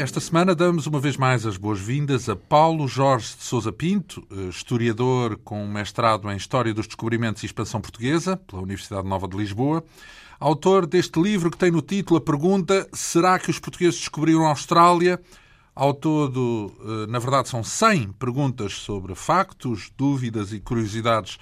Esta semana damos uma vez mais as boas-vindas a Paulo Jorge de Souza Pinto, eh, historiador com mestrado em História dos Descobrimentos e Expansão Portuguesa pela Universidade Nova de Lisboa, autor deste livro que tem no título a pergunta Será que os portugueses descobriram a Austrália? Ao todo, eh, na verdade, são 100 perguntas sobre factos, dúvidas e curiosidades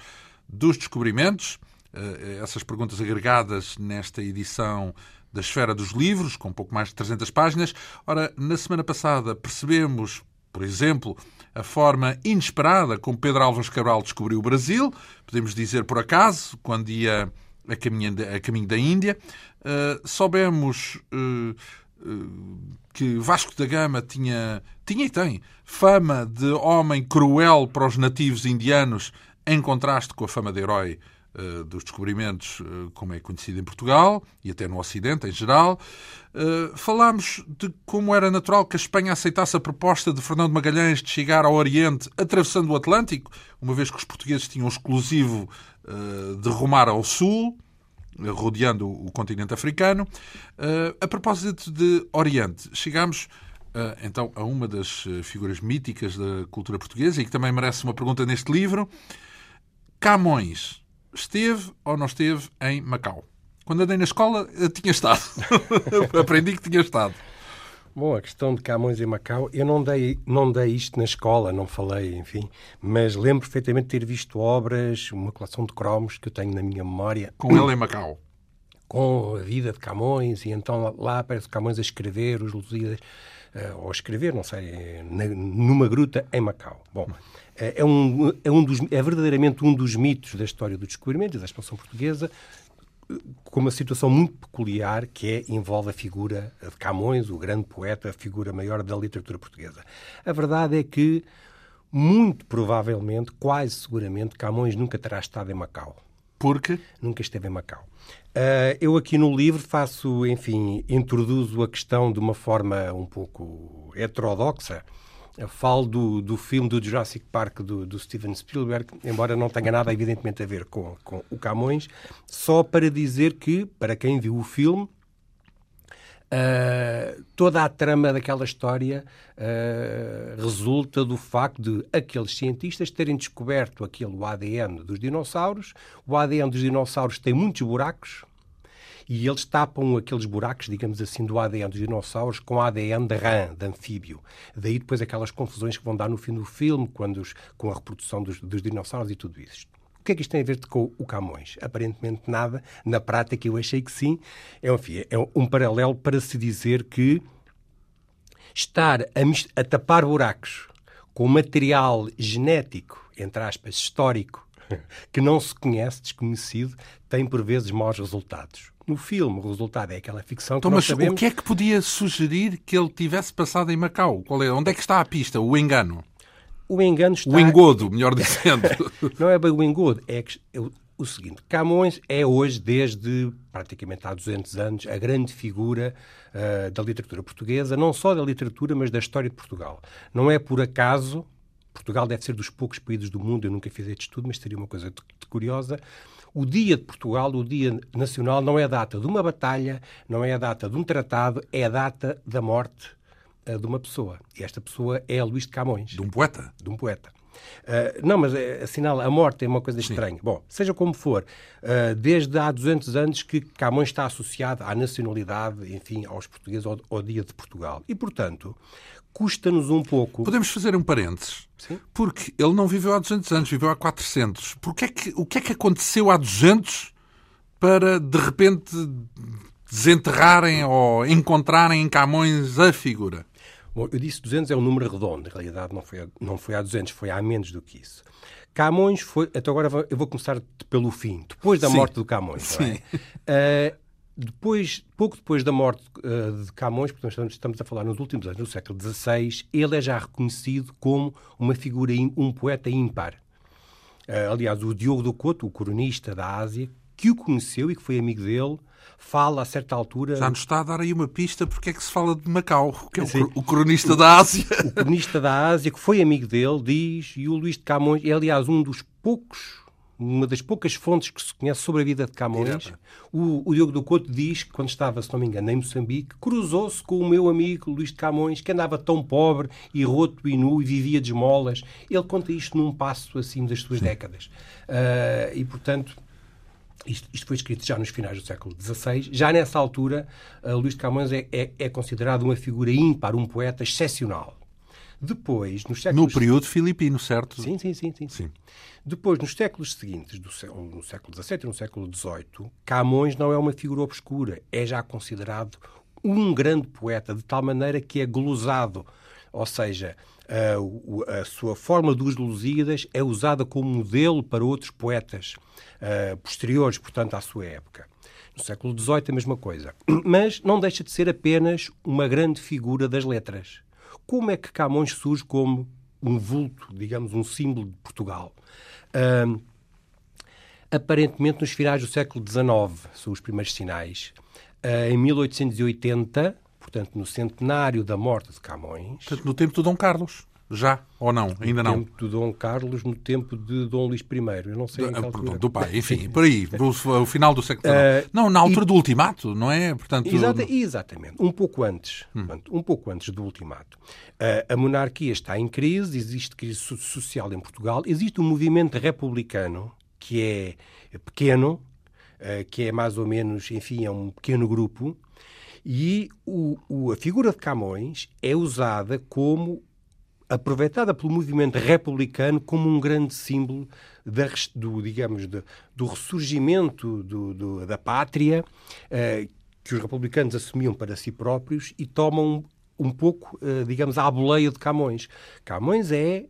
dos descobrimentos. Eh, essas perguntas agregadas nesta edição da Esfera dos Livros, com pouco mais de 300 páginas. Ora, na semana passada percebemos, por exemplo, a forma inesperada como Pedro Álvares Cabral descobriu o Brasil, podemos dizer por acaso, quando ia a caminho, a caminho da Índia. Uh, soubemos uh, que Vasco da Gama tinha, tinha e tem fama de homem cruel para os nativos indianos, em contraste com a fama de herói dos descobrimentos, eh, como é conhecido em Portugal e até no Ocidente em geral. Eh, falámos de como era natural que a Espanha aceitasse a proposta de Fernando Magalhães de chegar ao Oriente atravessando o Atlântico, uma vez que os portugueses tinham exclusivo de rumar ao Sul rodeando o continente africano. a propósito de Oriente, chegamos então a uma das figuras míticas da cultura portuguesa e que também merece uma pergunta neste livro. Camões esteve ou não esteve em Macau? Quando andei na escola, tinha estado. Aprendi que tinha estado. Bom, a questão de Camões em Macau, eu não dei, não dei isto na escola, não falei, enfim, mas lembro perfeitamente de ter visto obras, uma coleção de cromos que eu tenho na minha memória. Com ele em Macau? Com a vida de Camões, e então lá aparece Camões a escrever os Lusíadas, uh, ou a escrever, não sei, na, numa gruta em Macau. Bom, é, é, um, é, um dos, é verdadeiramente um dos mitos da história do descobrimento e da expansão portuguesa, com uma situação muito peculiar que é, envolve a figura de Camões, o grande poeta, a figura maior da literatura portuguesa. A verdade é que, muito provavelmente, quase seguramente, Camões nunca terá estado em Macau. Porque? Nunca esteve em Macau. Uh, eu aqui no livro faço, enfim, introduzo a questão de uma forma um pouco heterodoxa, falo do, do filme do Jurassic Park do, do, Steven Spielberg, embora não tenha nada, evidentemente, a ver com, com o Camões, só para dizer que, para quem viu o filme, Uh, toda a trama daquela história uh, resulta do facto de aqueles cientistas terem descoberto aquele ADN dos dinossauros. O ADN dos dinossauros tem muitos buracos, e eles tapam aqueles buracos, digamos assim, do ADN dos dinossauros com ADN de rã, de anfíbio. Daí depois aquelas confusões que vão dar no fim do filme, quando os, com a reprodução dos, dos dinossauros e tudo isso. O que é que isto tem a ver com o Camões? Aparentemente nada. Na prática eu achei que sim. É, enfim, é um paralelo para se dizer que estar a, a tapar buracos com material genético, entre aspas, histórico, que não se conhece, desconhecido, tem por vezes maus resultados. No filme, o resultado é aquela ficção que então, mas sabemos... o que é que podia sugerir que ele tivesse passado em Macau? Qual é? Onde é que está a pista? O engano? O engano está... O engodo, melhor dizendo. não é bem o engodo, é, que, o seguinte. Camões é hoje, desde praticamente há 200 anos, a grande figura uh, da literatura portuguesa, não só da literatura, mas da história de Portugal. Não é por acaso, Portugal deve ser dos poucos países do mundo, eu nunca fiz este estudo, mas seria uma coisa curiosa, o dia de Portugal, o dia nacional, não é a data de uma batalha, não é a data de um tratado, é a data da morte uh, de uma pessoa. E esta pessoa é Luís de Camões. De um poeta? De um poeta. Uh, não, mas é, assinala, a morte é uma coisa estranha. Sim. Bom, seja como for, uh, desde há 200 anos que Camões está associado à nacionalidade, enfim, aos portugueses, ao, ao dia de Portugal. E, portanto, custa-nos um pouco. Podemos fazer um parênteses? Sim. Porque ele não viveu há 200 anos, viveu há 400. Porque é que, o que é que aconteceu há 200 para, de repente, desenterrarem ou encontrarem em Camões a figura? Bom, eu disse 200 é um número redondo. Na realidade, não foi, a, não foi há 200, foi há menos do que isso. Camões foi. Até agora eu vou começar pelo fim. Depois da Sim. morte do Camões. Sim. É? Depois, pouco depois da morte uh, de Camões, portanto estamos a falar nos últimos anos do século XVI, ele é já reconhecido como uma figura, um poeta ímpar. Uh, aliás, o Diogo do Couto, o cronista da Ásia, que o conheceu e que foi amigo dele, fala a certa altura. Já nos está a dar aí uma pista porque é que se fala de Macau, que é o, o cronista da Ásia. O cronista da Ásia, que foi amigo dele, diz, e o Luís de Camões é, aliás, um dos poucos uma das poucas fontes que se conhece sobre a vida de Camões, o, o, Diogo do Couto diz que quando estava, se não me engano, em Moçambique, cruzou-se com o meu amigo Luís de Camões, que andava tão pobre e roto e nu e vivia de esmolas. Ele conta isto num passo assim das suas Sim. décadas. Uh, e, portanto, isto, isto, foi escrito já nos finais do século XVI. Já nessa altura, uh, Luís de Camões é, é, é considerado uma figura ímpar, um poeta excepcional. Depois, nos séculos... No período filipino, certo? Sim, sim, sim. sim. sim. Depois, nos séculos seguintes, do, no século XVII e no século XVIII, Camões não é uma figura obscura. É já considerado um grande poeta, de tal maneira que é glosado. Ou seja, a, a sua forma dos Lusíadas é usada como modelo para outros poetas uh, posteriores, portanto, à sua época. No século XVIII, a mesma coisa. Mas não deixa de ser apenas uma grande figura das letras como é que Camões surge como um vulto, digamos, um símbolo de Portugal? Aparentemente, nos finais do século XIX, são os primeiros sinais. Uh, em 1880, portanto, no centenário da morte de Camões. Portanto, no tempo de Dom Carlos. Já ou não? Ainda não? No tempo de Dom Carlos, no tempo de Dom Luís I. Eu não sei do, ah, do pai, enfim, por aí, o final do século XIX. Uh, não, na altura e, do ultimato, não é? Portanto, exata, exatamente, um pouco antes. Hum. Portanto, um pouco antes do ultimato. Uh, a monarquia está em crise, existe crise social em Portugal, existe um movimento republicano que é pequeno, uh, que é mais ou menos, enfim, é um pequeno grupo, e o, o, a figura de Camões é usada como aproveitada pelo movimento republicano como um grande símbolo da, do, digamos, de, do ressurgimento do, do, da pátria eh, que os republicanos assumiam para si próprios e tomam um pouco, eh, digamos, à boleia de Camões. Camões é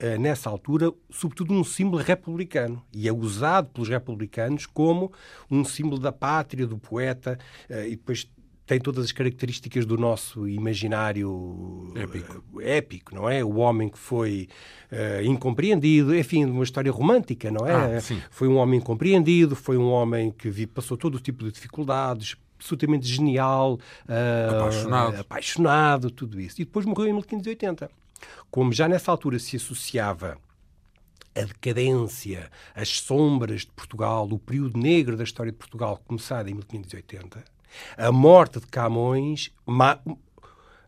eh, nessa altura, sobretudo um símbolo republicano e é usado pelos republicanos como um símbolo da pátria, do poeta, e depois tem todas as características do nosso imaginário épico, eh, épico não é? O homem que foi uh, incompreendido, enfim, uma história romântica, não é? Ah, foi um homem incompreendido, foi um homem que passou todo o tipo de dificuldades, absolutamente genial, uh, apaixonado. apaixonado, tudo isso. E depois morreu em 1580. Como já nessa altura se associava a decadência, as sombras de Portugal, o período negro da história de Portugal, começado em 1580, a morte de Camões.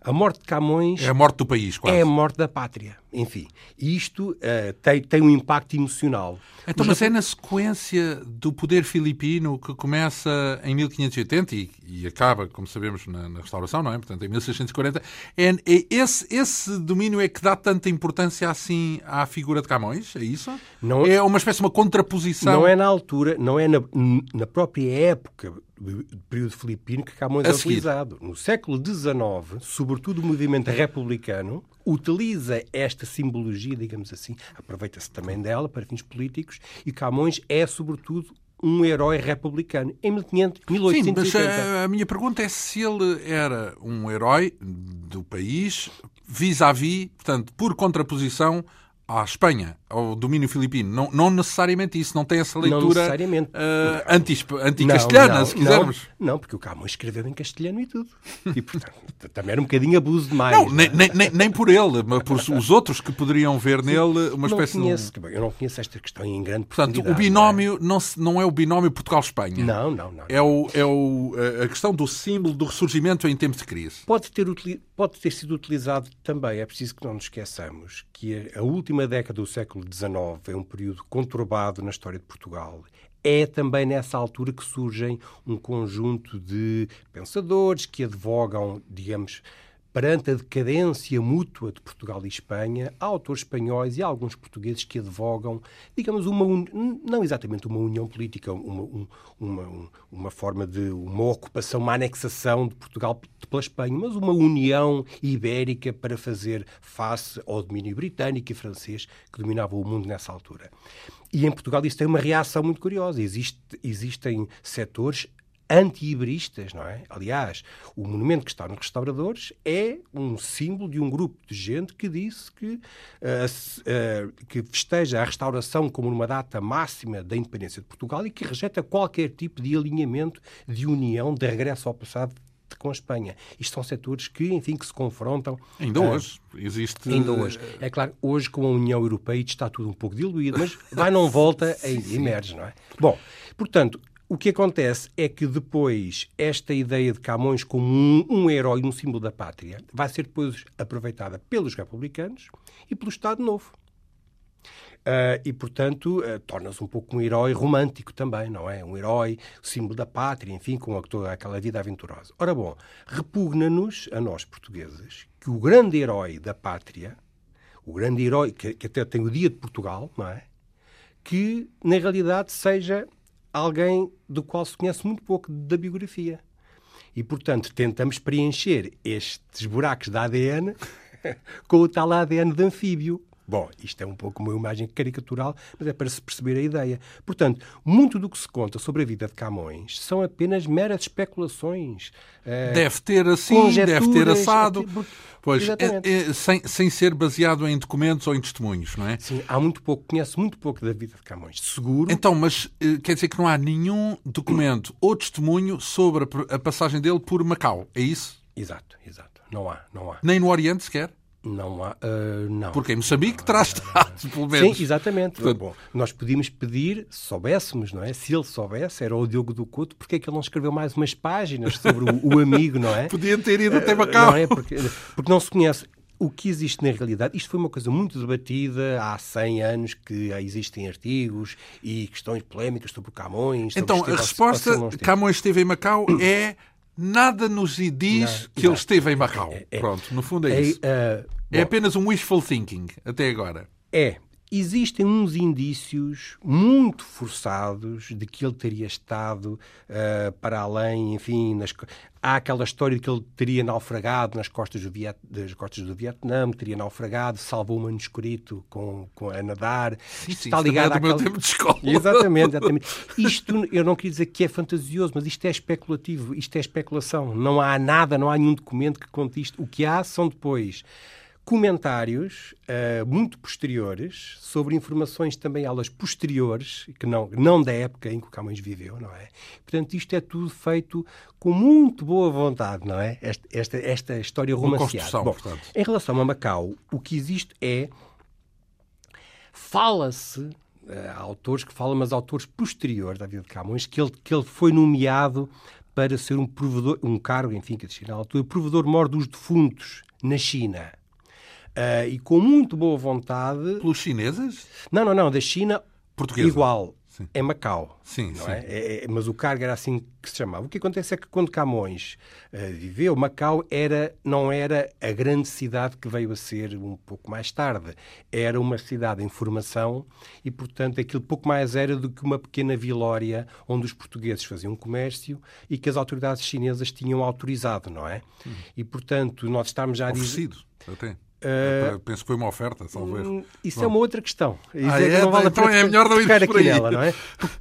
A morte de Camões. É a morte do país, quase. É a morte da pátria. Enfim, isto uh, tem, tem um impacto emocional. Então, mas é na sequência do poder filipino que começa em 1580 e, e acaba, como sabemos, na, na, restauração, não é? Portanto, em 1640. É, é, esse, esse domínio é que dá tanta importância assim à figura de Camões? É isso? Não, é uma espécie de uma contraposição. Não é na altura, não é na, na própria época período filipino que Camões é utilizado. No século XIX, sobretudo o movimento republicano, utiliza esta simbologia, digamos assim, aproveita-se também dela para fins políticos, e Camões é, sobretudo, um herói republicano em 1500, 1880. Sim, mas a minha pergunta é se ele era um herói do país vis-à-vis, -vis, portanto, por contraposição à Espanha, ao domínio filipino. Não, não necessariamente isso, não tem essa leitura não. Uh, anti-castelhana, anti se quisermos. Não, não, porque o Camões escreveu em castelhano e tudo. E, portanto, também era um bocadinho abuso demais. Não, nem, nem, nem, nem, por ele, mas por os outros que poderiam ver nele uma espécie conheço, de... Eu não conheço esta questão em grande Portanto, o binómio não é? Não, não é o binómio Portugal-Espanha. Não, não, não. É, o, é o, a questão do símbolo do ressurgimento em tempos de crise. Pode ter, pode ter sido utilizado também, é preciso que não nos esqueçamos, que a última década do século XIX é um período conturbado na história de Portugal. É também nessa altura que surgem um conjunto de pensadores que advogam, digamos, perante a decadência mútua de Portugal e Espanha, há autores espanhóis e alguns portugueses que advogam, digamos, uma não exatamente uma união política, uma, uma, uma forma de uma ocupação, uma anexação de Portugal pela Espanha, mas uma união ibérica para fazer face ao domínio britânico e francês que dominavam o mundo nessa altura. E em Portugal isso tem uma reação muito curiosa. Existe, existem setores anti-iberistas, não é? Aliás, o monumento que está nos restauradores é um símbolo de um grupo de gente que disse que, uh, uh, que festeja a restauração como uma data máxima da independência de Portugal e que rejeita qualquer tipo de alinhamento, de união, de regresso ao passado com a Espanha. Isto são setores que, enfim, que se confrontam. Ainda uh, hoje. Existe... Ainda hoje. É claro, hoje com a União Europeia está tudo um pouco diluído, mas vai não volta, ainda emerge, não é? Bom, portanto, o que acontece é que depois esta ideia de Camões como um, um herói, um símbolo da pátria, vai ser depois aproveitada pelos republicanos e pelo Estado Novo. Uh, e, portanto, uh, torna-se um pouco um herói romântico também, não é? Um herói, símbolo da pátria, enfim, com toda aquela vida aventurosa. Ora bom, repugna-nos, a nós portugueses, que o grande herói da pátria, o grande herói, que, que até tem o dia de Portugal, não é? Que, na realidade, seja alguém do qual se conhece muito pouco da biografia. E, portanto, tentamos preencher estes buracos da ADN com o tal ADN de anfíbio. Bom, isto é um pouco uma imagem caricatural, mas é para se perceber a ideia. Portanto, muito do que se conta sobre a vida de Camões são apenas meras especulações. Uh, deve ter assim, deve ter assado. Pois, é, é, sem, sem ser baseado em documentos ou em testemunhos, não é? Sim, há muito pouco, conhece muito pouco da vida de Camões, seguro. Então, mas quer dizer que não há nenhum documento ou testemunho sobre a passagem dele por Macau, é isso? Exato, exato. Não há, não há. Nem no Oriente sequer? Não há, uh, não. Porque em Moçambique terá estado, pelo menos. Sim, exatamente. Portanto... Bom, nós podíamos pedir, se soubéssemos, não é? Se ele soubesse, era o Diogo do Couto, porque é que ele não escreveu mais umas páginas sobre o, o amigo, não é? Podia ter ido até Macau. Não é? Porque, porque não se conhece. O que existe na realidade, isto foi uma coisa muito debatida há 100 anos, que existem artigos e questões polémicas sobre Camões. Sobre então, a resposta, Camões esteve em Macau, é nada nos diz não, que ele esteve em Macau. É, é, Pronto, no fundo é, é isso. Uh, é apenas um wishful thinking, até agora. É. Existem uns indícios muito forçados de que ele teria estado uh, para além, enfim, nas... há aquela história de que ele teria naufragado nas costas do, Viet... das costas do Vietnã, teria naufragado, salvou um manuscrito com, com a nadar. Isto está ligado ao meu tempo de escola. Exatamente, exatamente. Isto, eu não queria dizer que é fantasioso, mas isto é especulativo, isto é especulação. Não há nada, não há nenhum documento que conte isto. O que há são depois comentários uh, muito posteriores sobre informações também elas posteriores, que não, não da época em que o Camões viveu, não é? Portanto, isto é tudo feito com muito boa vontade, não é? Esta, esta, esta história romanceada. Bom, em relação a Macau, o que existe é... Fala-se há autores que falam, mas autores posteriores da vida de Camões, que ele, que ele foi nomeado para ser um provedor, um cargo, enfim, que existia na altura, provedor-mor dos defuntos na China. Uh, e com muito boa vontade. Pelos chineses? Não, não, não. Da China, Portuguesa. igual. Sim. É Macau. Sim, sim. É? É, é, mas o cargo era assim que se chamava. O que acontece é que quando Camões uh, viveu, Macau era, não era a grande cidade que veio a ser um pouco mais tarde. Era uma cidade em formação e, portanto, aquilo pouco mais era do que uma pequena vilória onde os portugueses faziam comércio e que as autoridades chinesas tinham autorizado, não é? Hum. E, portanto, nós estamos já a dizer... Até. Uh, Penso que foi uma oferta, talvez. Hum, isso Bom. é uma outra questão. Isso ah, é, é, não vale então é melhor não ir aqui nela, não é?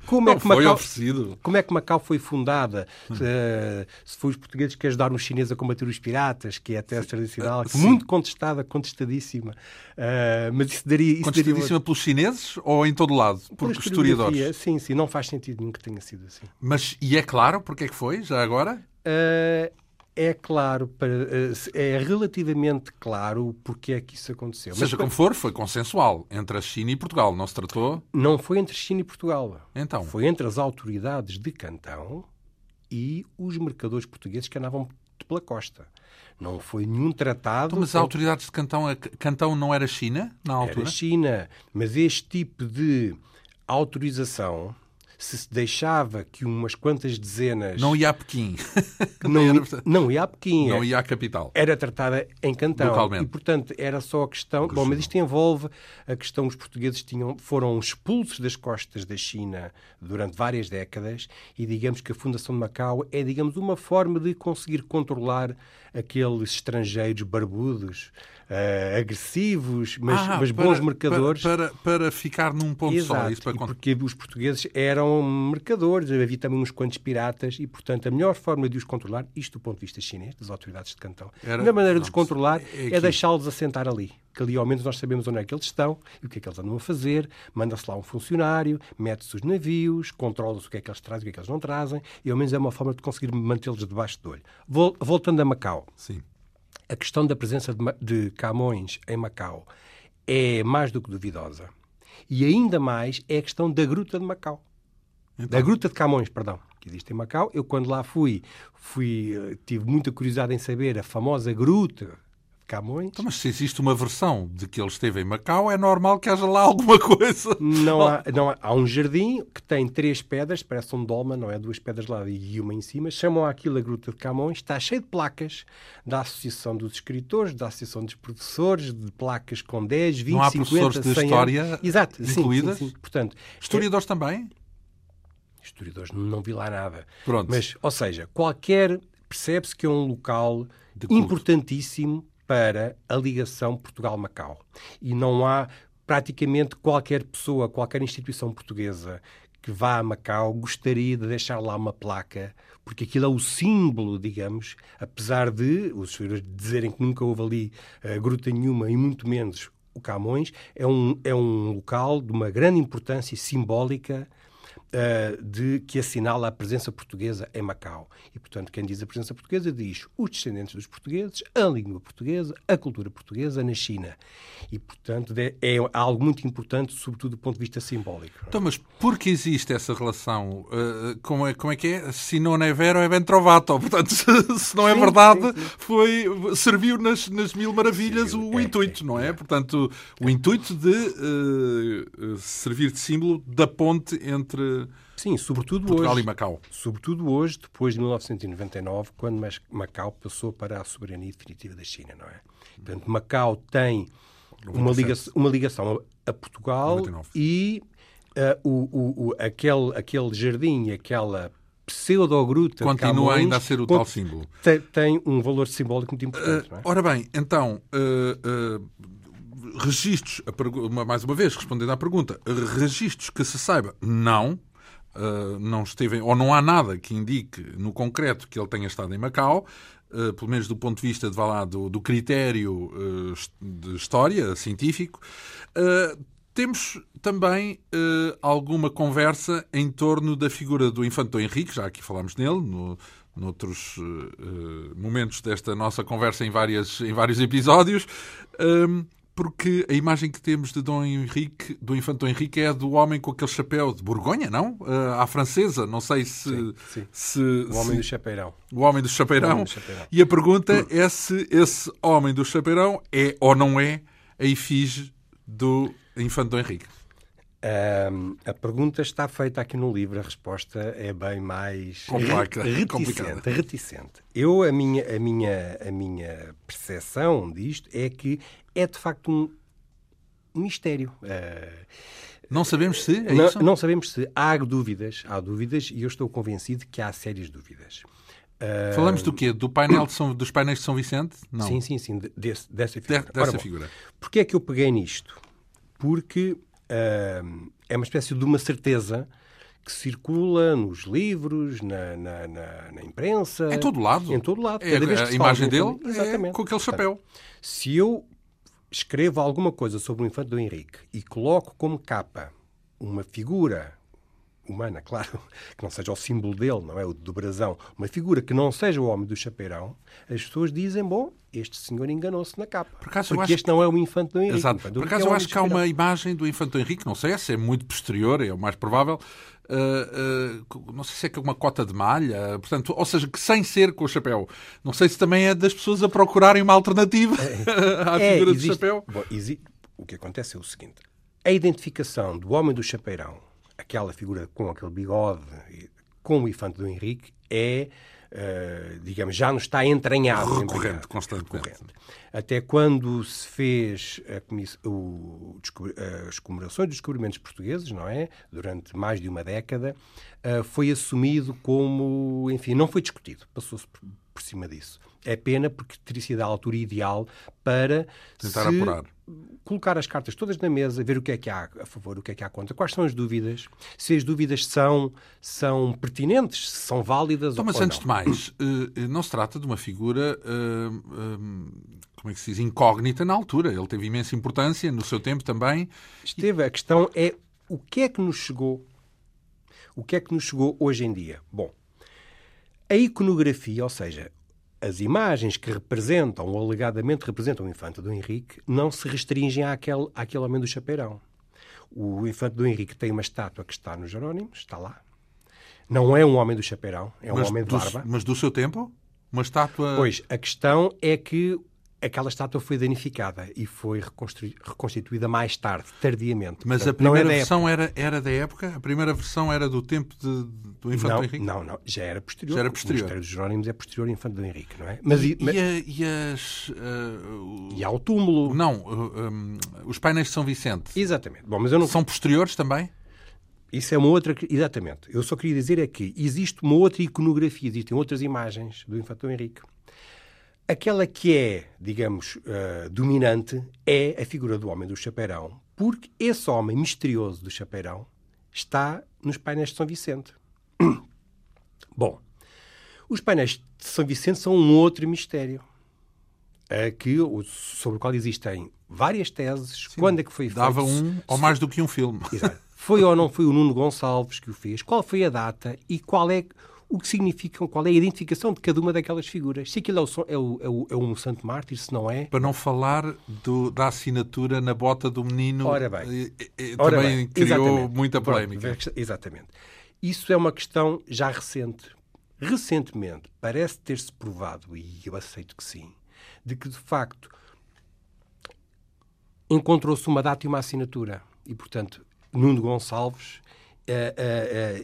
Como não é que Macau, oferecido. Como é que Macau foi fundada? Hum. Uh, se foi os portugueses que ajudaram os chineses a combater os piratas, que é a tese tradicional, que muito contestada, contestadíssima. Uh, mas isso daria... Isso contestadíssima daria... pelos chineses ou em todo lado? Por, por historiadores? Sim, sim. Não faz sentido nenhum que tenha sido assim. Mas, e é claro porque é que foi, já agora? É claro, eh, é relativamente claro porque é que isso aconteceu. Seja Mas, como for, foi consensual entre a China e Portugal, não se tratou? Não foi entre China e Portugal. Então? Foi entre as autoridades de Cantão e os mercadores portugueses que andavam pela costa. Não foi nenhum tratado. Então, mas as autoridades de Cantão, Cantão não era China na altura? Era China, mas este tipo de autorização se se deixava que umas quantas dezenas. Não ia a Pequim. não, não ia a Pequim. Não ia à capital. Era tratada em Cantão. Localmente. E, portanto, era só a questão. Bom, mas isto envolve a questão: os portugueses tinham, foram expulsos das costas da China durante várias décadas e, digamos que a Fundação de Macau é, digamos, uma forma de conseguir controlar aqueles estrangeiros barbudos uh, agressivos, mas, ah, mas bons para, mercadores. Para, para, ficar num ponto Exato, só. Isso para... porque os portugueses eram mercadores, havia também uns quantos piratas e, portanto, a melhor forma de os controlar, isto do ponto de vista chinês, das autoridades de cantão, Era... a maneira de os controlar é, é deixá-los assentar ali que ali ao menos nós sabemos onde é que eles estão e o que é que eles andam a fazer. Manda-se lá um funcionário, mete-se os navios, controla-se o que é que eles trazem e o que é que eles não trazem, e ao menos é uma forma de conseguir mantê-los debaixo do olho. Voltando a Macau. Sim. A questão da presença de, Camões em Macau é mais do que duvidosa. E ainda mais é a questão da Gruta de Macau. Então... Da Gruta de Camões, perdão, que existe em Macau. Eu, quando lá fui, fui, eh, tive muita curiosidade em saber a famosa gruta Camões. Então, mas se existe uma versão de que ele esteve em Macau, é normal que haja lá alguma coisa. Não há, não há, há um jardim que tem três pedras, parece um dolma, não é? Duas pedras lá e uma em cima. Chamam aquilo a Gruta de Camões. Está cheio de placas da Associação dos Escritores, da Associação dos Professores, de placas com 10, 20, não há 50, professores de história anos. Exato, incluídas? Sim, sim, sim. Portanto, Historiadores é... também? Historiadores, não vi lá nada. Pronto. Mas, ou seja, qualquer... Percebe-se que é um local importantíssimo para a ligação Portugal-Macau. E não há praticamente qualquer pessoa, qualquer instituição portuguesa que vá a Macau gostaria de deixar lá uma placa, porque aquilo é o símbolo, digamos, apesar de os senhores dizerem que nunca houve ali uh, gruta nenhuma e muito menos o Camões, é um, é um local de uma grande importância simbólica uh, de, que assinala a presença portuguesa em Macau. E, portanto, quem diz a presença portuguesa diz os descendentes dos portugueses, a língua portuguesa, a cultura portuguesa na China. E, portanto, é, algo muito importante, sobretudo do ponto de vista simbólico. Então, mas por que existe essa relação? Uh, como, é, como é que é? Se não é vero, é ben trovato. Portanto, se, se não é sim, verdade, sim, sim. Foi, serviu nas, nas mil maravilhas o, o é, intuito, é, não é? é? Portanto, o intuito de uh, servir de símbolo da ponte entre Sim, sobretudo Portugal hoje, e Macau. Sobretudo hoje, depois de 1999, quando Macau passou para a soberania definitiva da China, não é? Portanto, Macau tem uma ligação, uma ligação a, Portugal 99. e uh, o, o, o, aquele, aquele jardim, aquela pseudo-gruta Continua ainda a ser o tal símbolo. Tem, tem, um valor simbólico muito importante. Uh, é? Ora bem, então, uh, uh, registros, mais uma vez, respondendo à pergunta, registros que se saiba, não. Uh, não esteve, ou não há nada que indique no concreto que ele tenha estado em Macau, uh, pelo menos do ponto de vista de, lá, do, do critério uh, de história científico. temos também alguma conversa em torno da figura do Infante Henrique, já aqui falámos nele, no, noutros momentos desta nossa conversa em, várias, em vários episódios porque a imagem que temos de Dom Henrique, do infante Dom Henrique, é do homem com aquele chapéu de Borgonha, não? Uh, à francesa, não sei se... Sim, sim. se o homem se, do chapeirão. O homem do chapeirão. E a pergunta é se esse homem do chapeirão é ou não é a efígie do infante Dom Henrique. Um, a pergunta está feita aqui no livro, a resposta é bem mais Complexa, reticente, reticente. Eu, a minha, a, minha, a minha percepção disto é que é de facto um mistério. Uh, não sabemos se é não, isso? Não sabemos se. Há dúvidas, há dúvidas e eu estou convencido que há sérias dúvidas. Uh, Falamos do quê? Do painel São, dos painéis de São Vicente? Não. Sim, sim, sim, desse, dessa figura. De, dessa Ora, figura. Porquê é que eu peguei nisto? Porque uh, é uma espécie de uma certeza que circula nos livros, na, na, na, na imprensa. Em todo lado. Em todo lado. É, a imagem dele é com aquele chapéu. Se eu escrevo alguma coisa sobre o infante do Henrique e coloco como capa uma figura humana, claro, que não seja o símbolo dele, não é? O do brasão, uma figura que não seja o homem do chapeirão, as pessoas dizem, bom, este senhor enganou-se na capa. Por acaso, porque acho... este não é o infante do Henrique. Exato. Por acaso é eu acho que há uma imagem do infante do Henrique, não sei se é muito posterior, é o mais provável, Uh, uh, não sei se é que é uma cota de malha, portanto, ou seja, que sem ser com o chapéu. Não sei se também é das pessoas a procurarem uma alternativa é, à é, figura existe, do chapéu. Bom, existe, o que acontece é o seguinte: a identificação do homem do chapeirão aquela figura com aquele bigode, com o infante do Henrique, é uh, digamos, já nos está entranhado. Recorrente, constantemente. Recorrente. Até quando se fez o, as comemorações dos descobrimentos portugueses, não é? Durante mais de uma década, uh, foi assumido como, enfim, não foi discutido, passou-se por, por cima disso. É pena porque teria sido a altura ideal para tentar apurar. Colocar as cartas todas na mesa, ver o que é que há a favor, o que é que há contra, quais são as dúvidas, se as dúvidas são, são pertinentes, se são válidas então, ou Mas antes não. de mais, eh, não se trata de uma figura, eh, eh, como é que se diz, incógnita na altura. Ele teve imensa importância no seu tempo também. Esteve. A questão é o que é que nos chegou, o que é que nos chegou hoje em dia. Bom, a iconografia, ou seja, as imagens que representam, ou alegadamente representam o infante do Henrique, não se restringem àquele, àquele homem do chapeirão. O infante do Henrique tem uma estátua que está nos Jerónimos, está lá. Não é um homem do chapeirão, é um mas homem de do, barba. Mas do seu tempo? Uma estátua. Pois, a questão é que aquela estátua foi danificada e foi reconstituída mais tarde, tardiamente. Mas Portanto, a primeira é versão era, era da época? A primeira versão era do tempo de, do Infante não, Henrique? Não, não, já era posterior. Já era posterior. O Mistério dos Jerónimos é posterior ao Infante Henrique, não é? Mas, e, mas... e, a, e as... Uh, e ao túmulo. Não, uh, um, os painéis de São Vicente. Exatamente. Bom, mas eu não... São posteriores também? Isso é uma outra. Exatamente. Eu só queria dizer é que existe uma outra iconografia, existem outras imagens do Infante Henrique. Aquela que é, digamos, uh, dominante é a figura do homem do chapeirão, porque esse homem misterioso do chapeirão está nos painéis de São Vicente. Bom, os painéis de São Vicente são um outro mistério, que, sobre o qual existem várias teses. Sim, Quando é que foi feito? Dava um ou mais do que um filme. Exato. Foi ou não foi o Nuno Gonçalves que o fez? Qual foi a data e qual é o que significam, qual é a identificação de cada uma daquelas figuras. Se aquilo é, o, é, o, é, o, é um santo mártir, se não é. Para não falar do, da assinatura na bota do menino, Ora bem. E, e, Ora também bem. criou Exatamente. muita polémica. Pronto, exatamente. Isso é uma questão já recente. Recentemente, parece ter-se provado, e eu aceito que sim, de que, de facto, encontrou-se uma data e uma assinatura. E, portanto, Nuno Gonçalves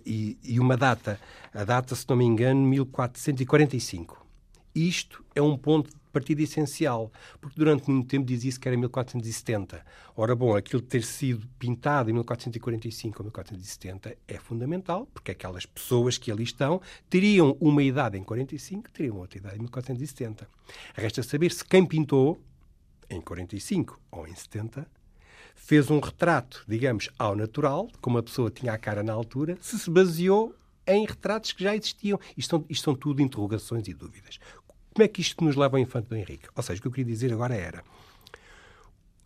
e, e, uma data, a data, se não me engano, 1445. Isto é um ponto de partida essencial, porque durante muito tempo dizia-se que era 1470. Ora, bom, aquilo ter sido pintado em 1445 ou 1470 é fundamental, porque aquelas pessoas que ali estão teriam uma idade em 45, teriam outra idade em 1470. Resta saber se quem pintou em 45 ou em 70 fez um retrato, digamos, ao natural, como a pessoa tinha a cara na altura, se se baseou em retratos que já existiam. Isto são, isto são tudo interrogações e dúvidas. Como é que isto nos leva ao Infante do Henrique? Ou seja, o que eu queria dizer agora era: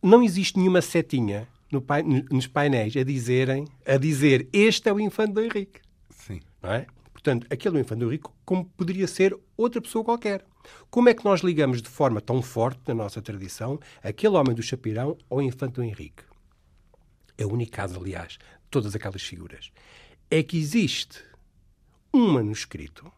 não existe nenhuma setinha no, nos painéis a dizerem, a dizer este é o Infante do Henrique. Sim. Não é? Portanto, aquele é Infante do Henrique, como poderia ser outra pessoa qualquer. Como é que nós ligamos de forma tão forte na nossa tradição aquele homem do Chapirão ao Infante do Henrique? É o único caso, aliás, de todas aquelas figuras. É que existe um manuscrito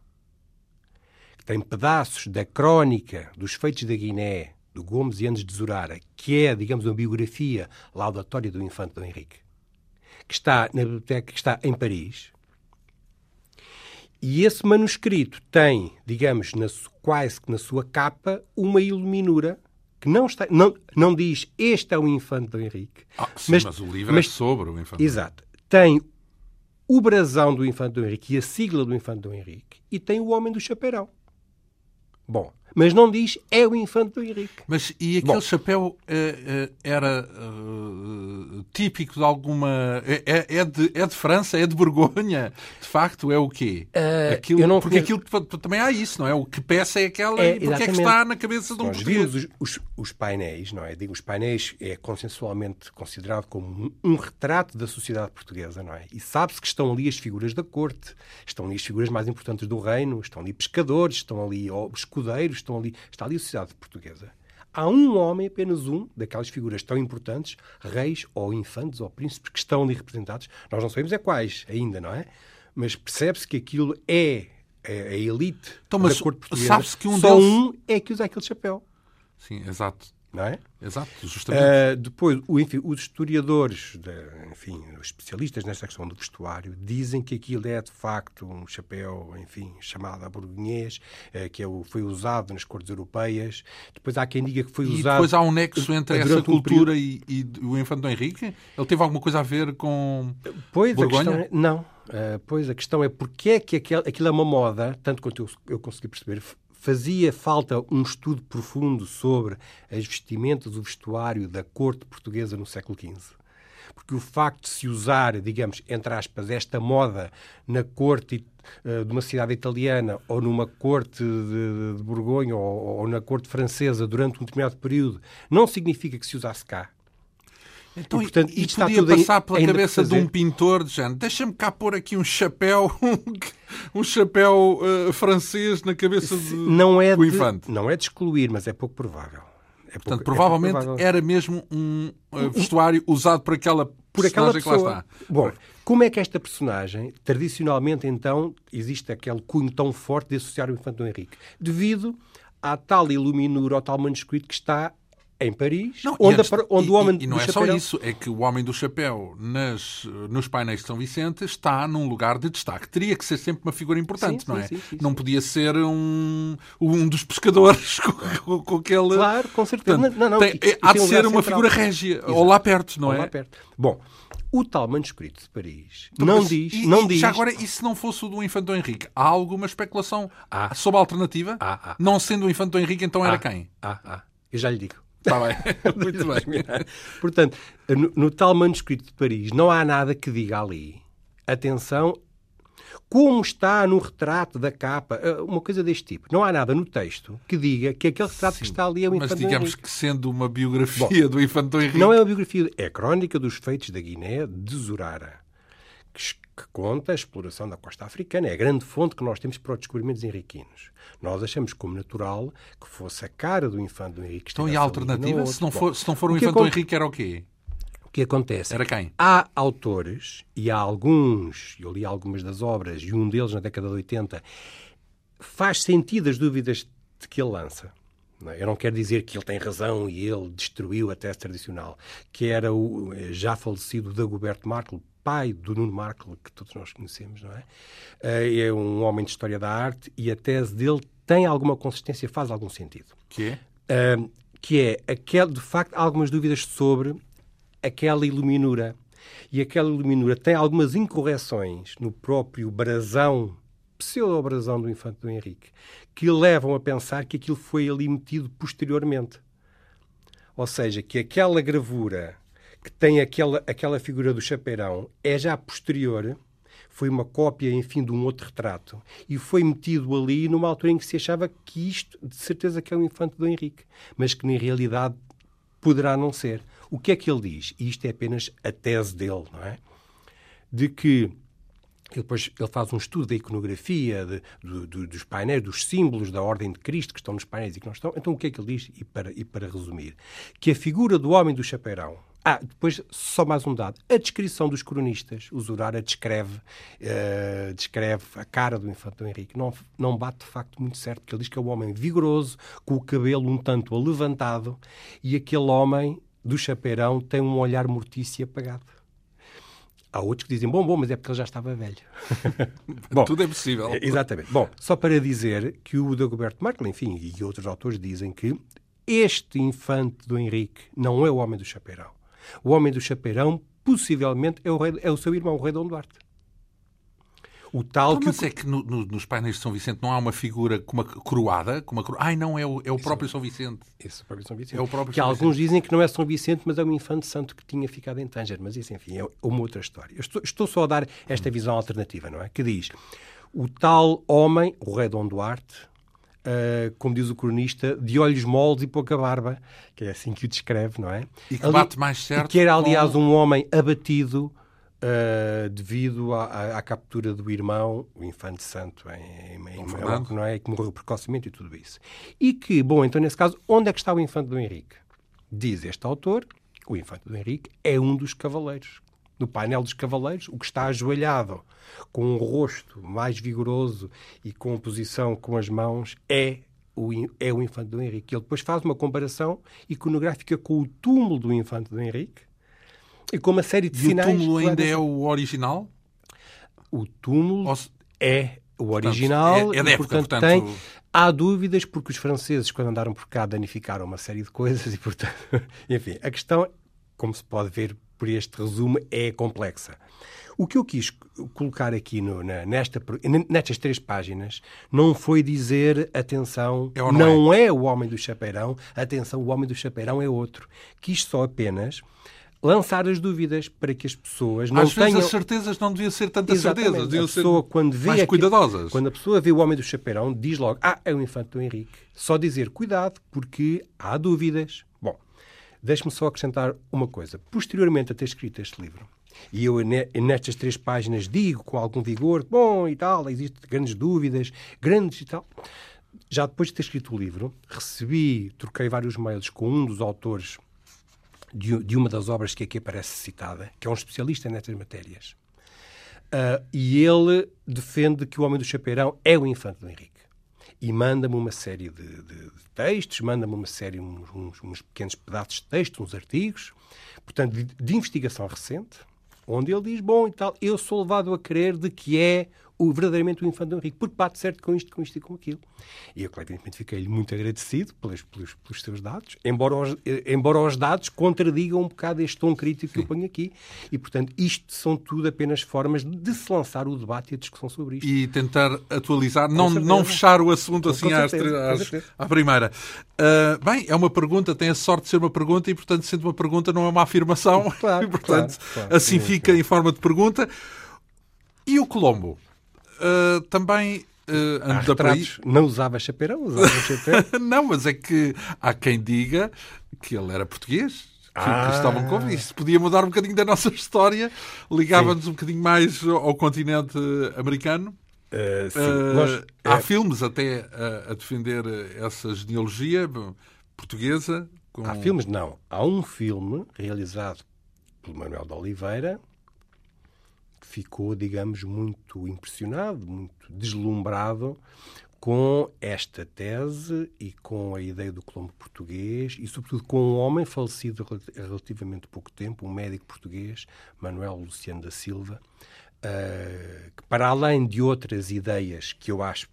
que tem pedaços da crónica dos feitos da Guiné, do Gomes e Andes de Zurara, que é, digamos, uma biografia laudatória do Infante do Henrique, que está na biblioteca, que está em Paris, e esse manuscrito tem, digamos, na, quase que na sua capa, uma iluminura que não, está, não, não diz este é o infante do Henrique. Ah, sim, mas, mas, o livro mas, é sobre o infante. Exato. Tem o brasão do infante do Henrique e a sigla do infante do Henrique e tem o homem do chapeirão. Bom, mas não diz é o infante do Henrique. Mas e aquele Bom, chapéu uh, uh, era uh, típico de alguma. É, é, é, de, é de França, é de Borgonha? De facto, é o quê? Aquilo, não porque conheço... aquilo também há isso, não é? O que peça é aquela é, e porque é que está na cabeça de um Nós os, os, os, painéis, não é? Digo, os painéis é consensualmente considerado como um, um retrato da sociedade portuguesa, não é? E sabe-se que estão ali as figuras da corte, estão ali as figuras mais importantes do reino, estão ali pescadores, estão ali oh, escudeiros, estão ali, está ali a sociedade portuguesa. Há um homem, apenas um, daquelas figuras tão importantes, reis ou infantes ou príncipes, que estão ali representados. Nós não sabemos é quais ainda, não é? Mas percebe-se que aquilo é a elite então, da corte portuguesa. Sabe-se que um Só deles... um é que usa aquele chapéu. Sim, exato. Não é? Exato, justamente. Uh, depois, o, enfim, os historiadores, de, enfim, os especialistas nesta questão do vestuário, dizem que aquilo é de facto um chapéu, enfim, chamado a burguinhês, uh, que é o, foi usado nas cortes europeias. Depois há quem diga que foi e usado. depois há um nexo entre essa cultura um e, e, o Infante Henrique? Ele teve alguma coisa a ver com. Pois, Borgonha? a questão é, não. Uh, pois, a questão é porque é que aquilo, aquilo é uma moda, tanto quanto eu, eu consegui perceber, fazia falta um estudo profundo sobre as vestimentas, o vestuário da corte portuguesa no século XV. Porque o facto de se usar, digamos, entre aspas, esta moda na corte uh, de uma cidade italiana ou numa corte de, de Borgonha ou, ou na corte francesa durante um determinado período, não significa que se usasse cá. Então, e, portanto, e podia passar pela cabeça de um pintor de género, deixa-me cá pôr aqui um chapéu, um chapéu uh, francês na cabeça de, não é do infante. De, não é de excluir, mas é pouco provável. É pouco, Portanto, provavelmente é provável. era mesmo um uh, vestuário usado por aquela por aquela pessoa. que lá está. Bom, como é que esta personagem, tradicionalmente então, existe aquele cunho tão forte de associar o infante Dom Henrique? Devido à tal iluminura, ao tal manuscrito que está em Paris, não, onde, antes, onde e, o homem e, e não é só isso, é que o homem do chapéu nas, nos painéis de São Vicente está num lugar de destaque. Teria que ser sempre uma figura importante, sim, não sim, é? Sim, não podia ser um, um dos pescadores com, com aquele. Claro, com certeza. Portanto, não, não, tem, e, há de ser uma central. figura régia, Exato. ou lá perto, não ou é? Lá perto. Bom, o tal manuscrito de Paris então, não diz. E, não diz... Já agora, e se não fosse o do Infante Henrique? Há alguma especulação ah. sobre a alternativa? Ah. Não sendo o Infante Henrique, então era quem? Ah, ah. Eu já lhe digo. Está bem, muito bem. Portanto, no, no, tal manuscrito de Paris não há nada que diga ali. Atenção, como está no retrato da capa, eh, uma coisa deste tipo. Não há nada no texto que diga que aquele retrato Sim, que está ali é o Infante Mas digamos Henrique. que sendo uma biografia Bom, do Infante Henrique... Não é uma biografia, é a crónica dos feitos da Guiné de Zurara, que, conta a exploração da costa africana. É a grande fonte que nós temos para os descobrimentos henriquinos. Nós achamos como natural que fosse a cara do infante do Henrique. Então, e a alternativa? Se não, for, se não for o, o infante do Henrique, era o quê? O que acontece? Era quem? Há autores, e há alguns, eu li algumas das obras, e um deles na década de 80, faz sentido as dúvidas de que ele lança. É? Eu não quero dizer que ele tem razão e ele destruiu a tese tradicional, que era o já falecido Dagoberto Marco, pai do Nuno Markle, que todos nós conhecemos, não é? Eh, é um homem de história da arte e a tese dele tem alguma consistência, faz algum sentido. Que é? Que é, aquele, de facto, algumas dúvidas sobre aquela iluminura. E aquela iluminura tem algumas incorreções no próprio brasão, pseudo-brasão do Infante do Henrique, que levam a pensar que aquilo foi ali metido posteriormente. Ou seja, que aquela gravura que tem aquela, aquela figura do chapeirão, é já posterior, foi uma cópia, enfim, de um outro retrato, e foi metido ali numa altura em que se achava que isto, de certeza, que é o infante do Henrique, mas que na realidade poderá não ser. O que é que ele diz? E isto é apenas a tese dele, não é? De que depois, ele faz um estudo da iconografia, de, de, de, dos painéis, dos símbolos da Ordem de Cristo que estão nos painéis e que não estão. Então, o que é que ele diz? E para, e para resumir, que a figura do homem do chapeirão, ah, depois só mais um dado. A descrição dos cronistas, o Zurara descreve, uh, descreve a cara do infante Henrique. Não, não bate de facto muito certo, porque ele diz que é um homem vigoroso, com o cabelo um tanto levantado, e aquele homem do chapeirão tem um olhar mortício e apagado. Há outros que dizem, bom, bom, mas é porque ele já estava velho. bom, Tudo é possível. Exatamente. Bom, só para dizer que o Dagoberto Marco, enfim, e outros autores dizem que este infante do Henrique não é o homem do chapeirão. O homem do chapeirão, possivelmente, é o, rei, é o seu irmão, o rei Dom Duarte. O tal então, que mas o... é que no, no, nos painéis de São Vicente não há uma figura com uma coroada? Com uma coro... Ai, não, é o, é o próprio São Vicente. Esse é o próprio São Vicente. É o próprio que São alguns Vicente. dizem que não é São Vicente, mas é um infante santo que tinha ficado em Tanger. Mas isso, enfim, é uma outra história. Eu estou, estou só a dar esta visão alternativa, não é? Que diz, o tal homem, o rei Dom Duarte, Uh, como diz o cronista, de olhos moles e pouca barba, que é assim que o descreve, não é? E que Ali, bate mais certo. que era, aliás, com... um homem abatido uh, devido à, à, captura do irmão, o Infante Santo, em, em, em Marrocos, não é? Que morreu precocemente e tudo isso. E que, bom, então nesse caso, onde é que está o Infante do Henrique? Diz este autor, o Infante do Henrique é um dos cavaleiros no painel dos cavaleiros, o que está ajoelhado com um rosto mais vigoroso e com posição com as mãos é o, é o infante Dom Henrique. Ele depois faz uma comparação iconográfica com o túmulo do infante Dom Henrique e com uma série de e sinais. o túmulo ainda é o original? O túmulo é o original portanto, é, é da e, época, portanto, portanto, tem... Há dúvidas porque os franceses, quando andaram por cá, danificaram uma série de coisas e, portanto, enfim, a questão, como se pode ver por este resumo, é complexa. O que eu quis colocar aqui no, na, nesta, nestas três páginas não foi dizer, atenção, é não, não é? é o homem do chapeirão, atenção, o homem do chapeirão é outro. Quis só apenas lançar as dúvidas para que as pessoas não Às tenham... vezes as certezas não deviam ser tantas Exatamente. certezas, deviam a pessoa, ser quando vê mais aquilo, cuidadosas. Quando a pessoa vê o Homem do Chapeirão, diz logo, ah, é o Infante do Henrique. Só dizer, cuidado, porque há dúvidas. Bom, deixe-me só acrescentar uma coisa. Posteriormente a ter escrito este livro, e eu nestas três páginas digo com algum vigor, bom e tal, existem grandes dúvidas, grandes e tal. Já depois de ter escrito o livro, recebi, troquei vários mails com um dos autores de, de, uma das obras que aqui aparece citada, que é um especialista nestas matérias. Uh, e ele defende que o Homem do Chapeirão é o Infante do Henrique. E manda-me uma série de, de, de textos, manda-me uma série, uns, uns, pequenos pedaços de texto, uns artigos, portanto, de, de investigação recente, onde ele diz, bom e tal, eu sou levado a crer de que é o, verdadeiramente o Infante Henrique, porque bate certo com isto, com isto e com aquilo. E eu, claramente, fiquei-lhe muito agradecido pelos, pelos, pelos, seus dados, embora os, embora os dados contradigam um bocado este tom crítico que eu ponho aqui. E, portanto, isto são tudo apenas formas de se lançar o debate e a discussão sobre isto. E tentar atualizar, não, não fechar o assunto assim às, às, à primeira. Uh, bem, é uma pergunta, tem a sorte de ser uma pergunta e, portanto, sendo uma pergunta, não é uma afirmação. Claro, e, portanto, claro, claro, assim sim, fica sim. em forma de pergunta. E o Colombo? Uh, também uh, há retratos, não usava chapeirão, usava chapeirão. não, mas é que há quem diga que ele era português. Que Ah. Cristóvão Colombo. Isso podia mudar um bocadinho da nossa história, ligava-nos um bocadinho mais ao continente americano. Uh, sim, Uh, nós- há é, filmes até a, a defender essa genealogia portuguesa. Com... há filmes, não. Há um filme realizado pelo Manuel de Oliveira ficou, digamos, muito impressionado, muito deslumbrado com esta tese e com a ideia do Colombo português e, sobretudo, com um homem falecido há relativamente pouco tempo, um médico português, Manuel Luciano da Silva, eh, que, para além de outras ideias que eu acho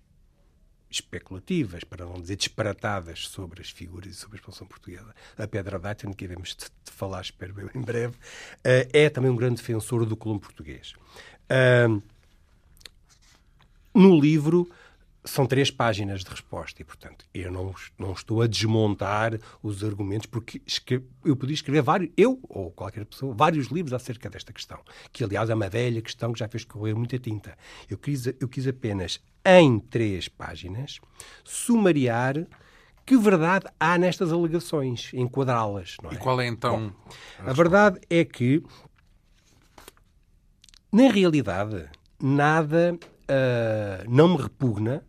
especulativas, para não dizer disparatadas, sobre as figuras e sobre a expansão portuguesa. A Pedra Dayton, que iremos de, de falar, espero eu, em breve, eh, é também um grande defensor do Colombo português. Ah, no livro são três páginas de resposta e, portanto, eu não, não estou a desmontar os argumentos, porque eu podia escrever vários, eu ou qualquer pessoa, vários livros acerca desta questão, que, aliás, é uma velha questão que já fez correr muita tinta. Eu quis, eu quis apenas, em três páginas, sumariar que verdade há nestas alegações, enquadrá-las. não E é? qual é então. A verdade é que, na realidade, nada ah, não me repugna,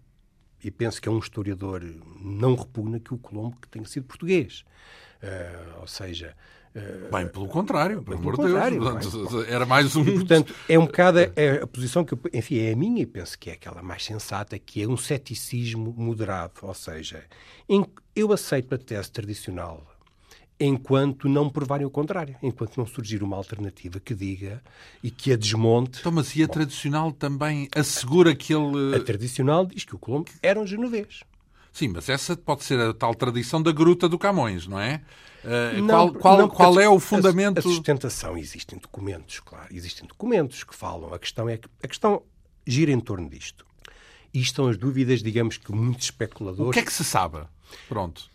e penso que é um historiador não repugna que o Colombo que tenha sido português. Ah, ou seja, ah, Bem, pelo contrário, pelo de Deus. contrário, Portanto, era mais um. Portanto, é um bocado é a posição que, eu, enfim, é a minha e penso que é aquela mais sensata, que é um ceticismo moderado. Ou seja, eu aceito a tese tradicional enquanto não provarem o contrário, enquanto não surgir uma alternativa que diga e que a desmonte. Então, mas e a tradicional também assegura que A ele. tradicional diz que o Colombo era um genovês. Sim, mas essa pode ser a tal tradição da gruta do Camões, não é? Uh, Não, qual qual, não, qual a- é o a- fundamento? A, sustentação existem documentos, claro, existem documentos que falam. A questão é que a questão gira em torno disto. E estão as dúvidas, digamos que muitos O especuladores. que é que se sabe? Pronto.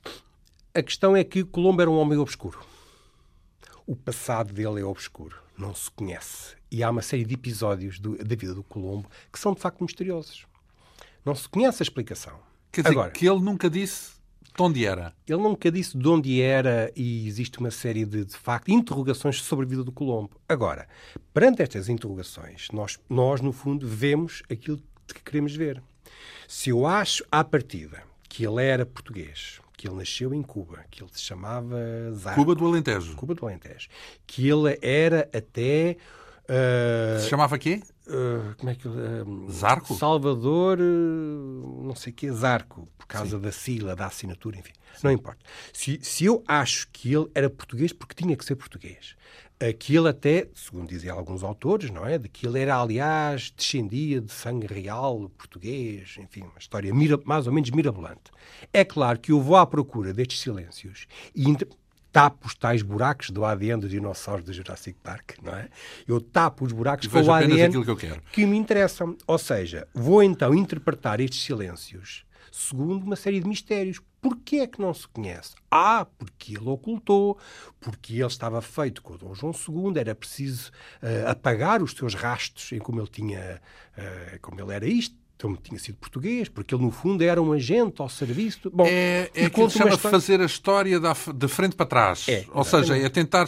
A questão é que Colombo era um homem obscuro. O passado dele é obscuro, não se conhece. E há uma série de episódios do- da vida do Colombo que são de facto misteriosos. Não se conhece a explicação. Quer dizer, Agora, que ele nunca disse de onde era. Ele nunca disse de onde era e existe uma série de, de facto, interrogações sobre a vida do Colombo. Agora, perante estas interrogações, nós, nós, no fundo, vemos aquilo que queremos ver. Se eu acho, à partida, que ele era português, que ele nasceu em Cuba, que ele se chamava Zar, Cuba do Alentejo. Cuba do Alentejo, que ele era até... ah, Se chamava quê? Uh, como é que uh, Zarco? Salvador, uh, não sei o que é Zarco, por causa Sim. da sigla, da assinatura, enfim. Sim. Não importa. Se, se eu acho que ele era português, porque tinha que ser português. Ele até, segundo dizem alguns autores, não é? De que ele era, aliás, descendia de sangue real português, enfim, uma história mira, mais ou menos mirabolante. É claro que eu vou à procura destes silêncios e tapo os tais buracos do ADN dos dinossauros do Jurassic Park, não é? Eu tapo os buracos com o ADN que, que me interessam. Ou seja, vou então interpretar estes silêncios segundo uma série de mistérios. Porquê é que não se conhece? Ah, porque ele ocultou, porque ele estava feito com o Dom João II, era preciso uh, apagar os seus rastros em como ele tinha, uh, como ele era isto, então tinha sido português, porque ele no fundo era um agente ao serviço. Bom, é é que chama história... fazer a história da, de frente para trás. É, Ou seja, é tentar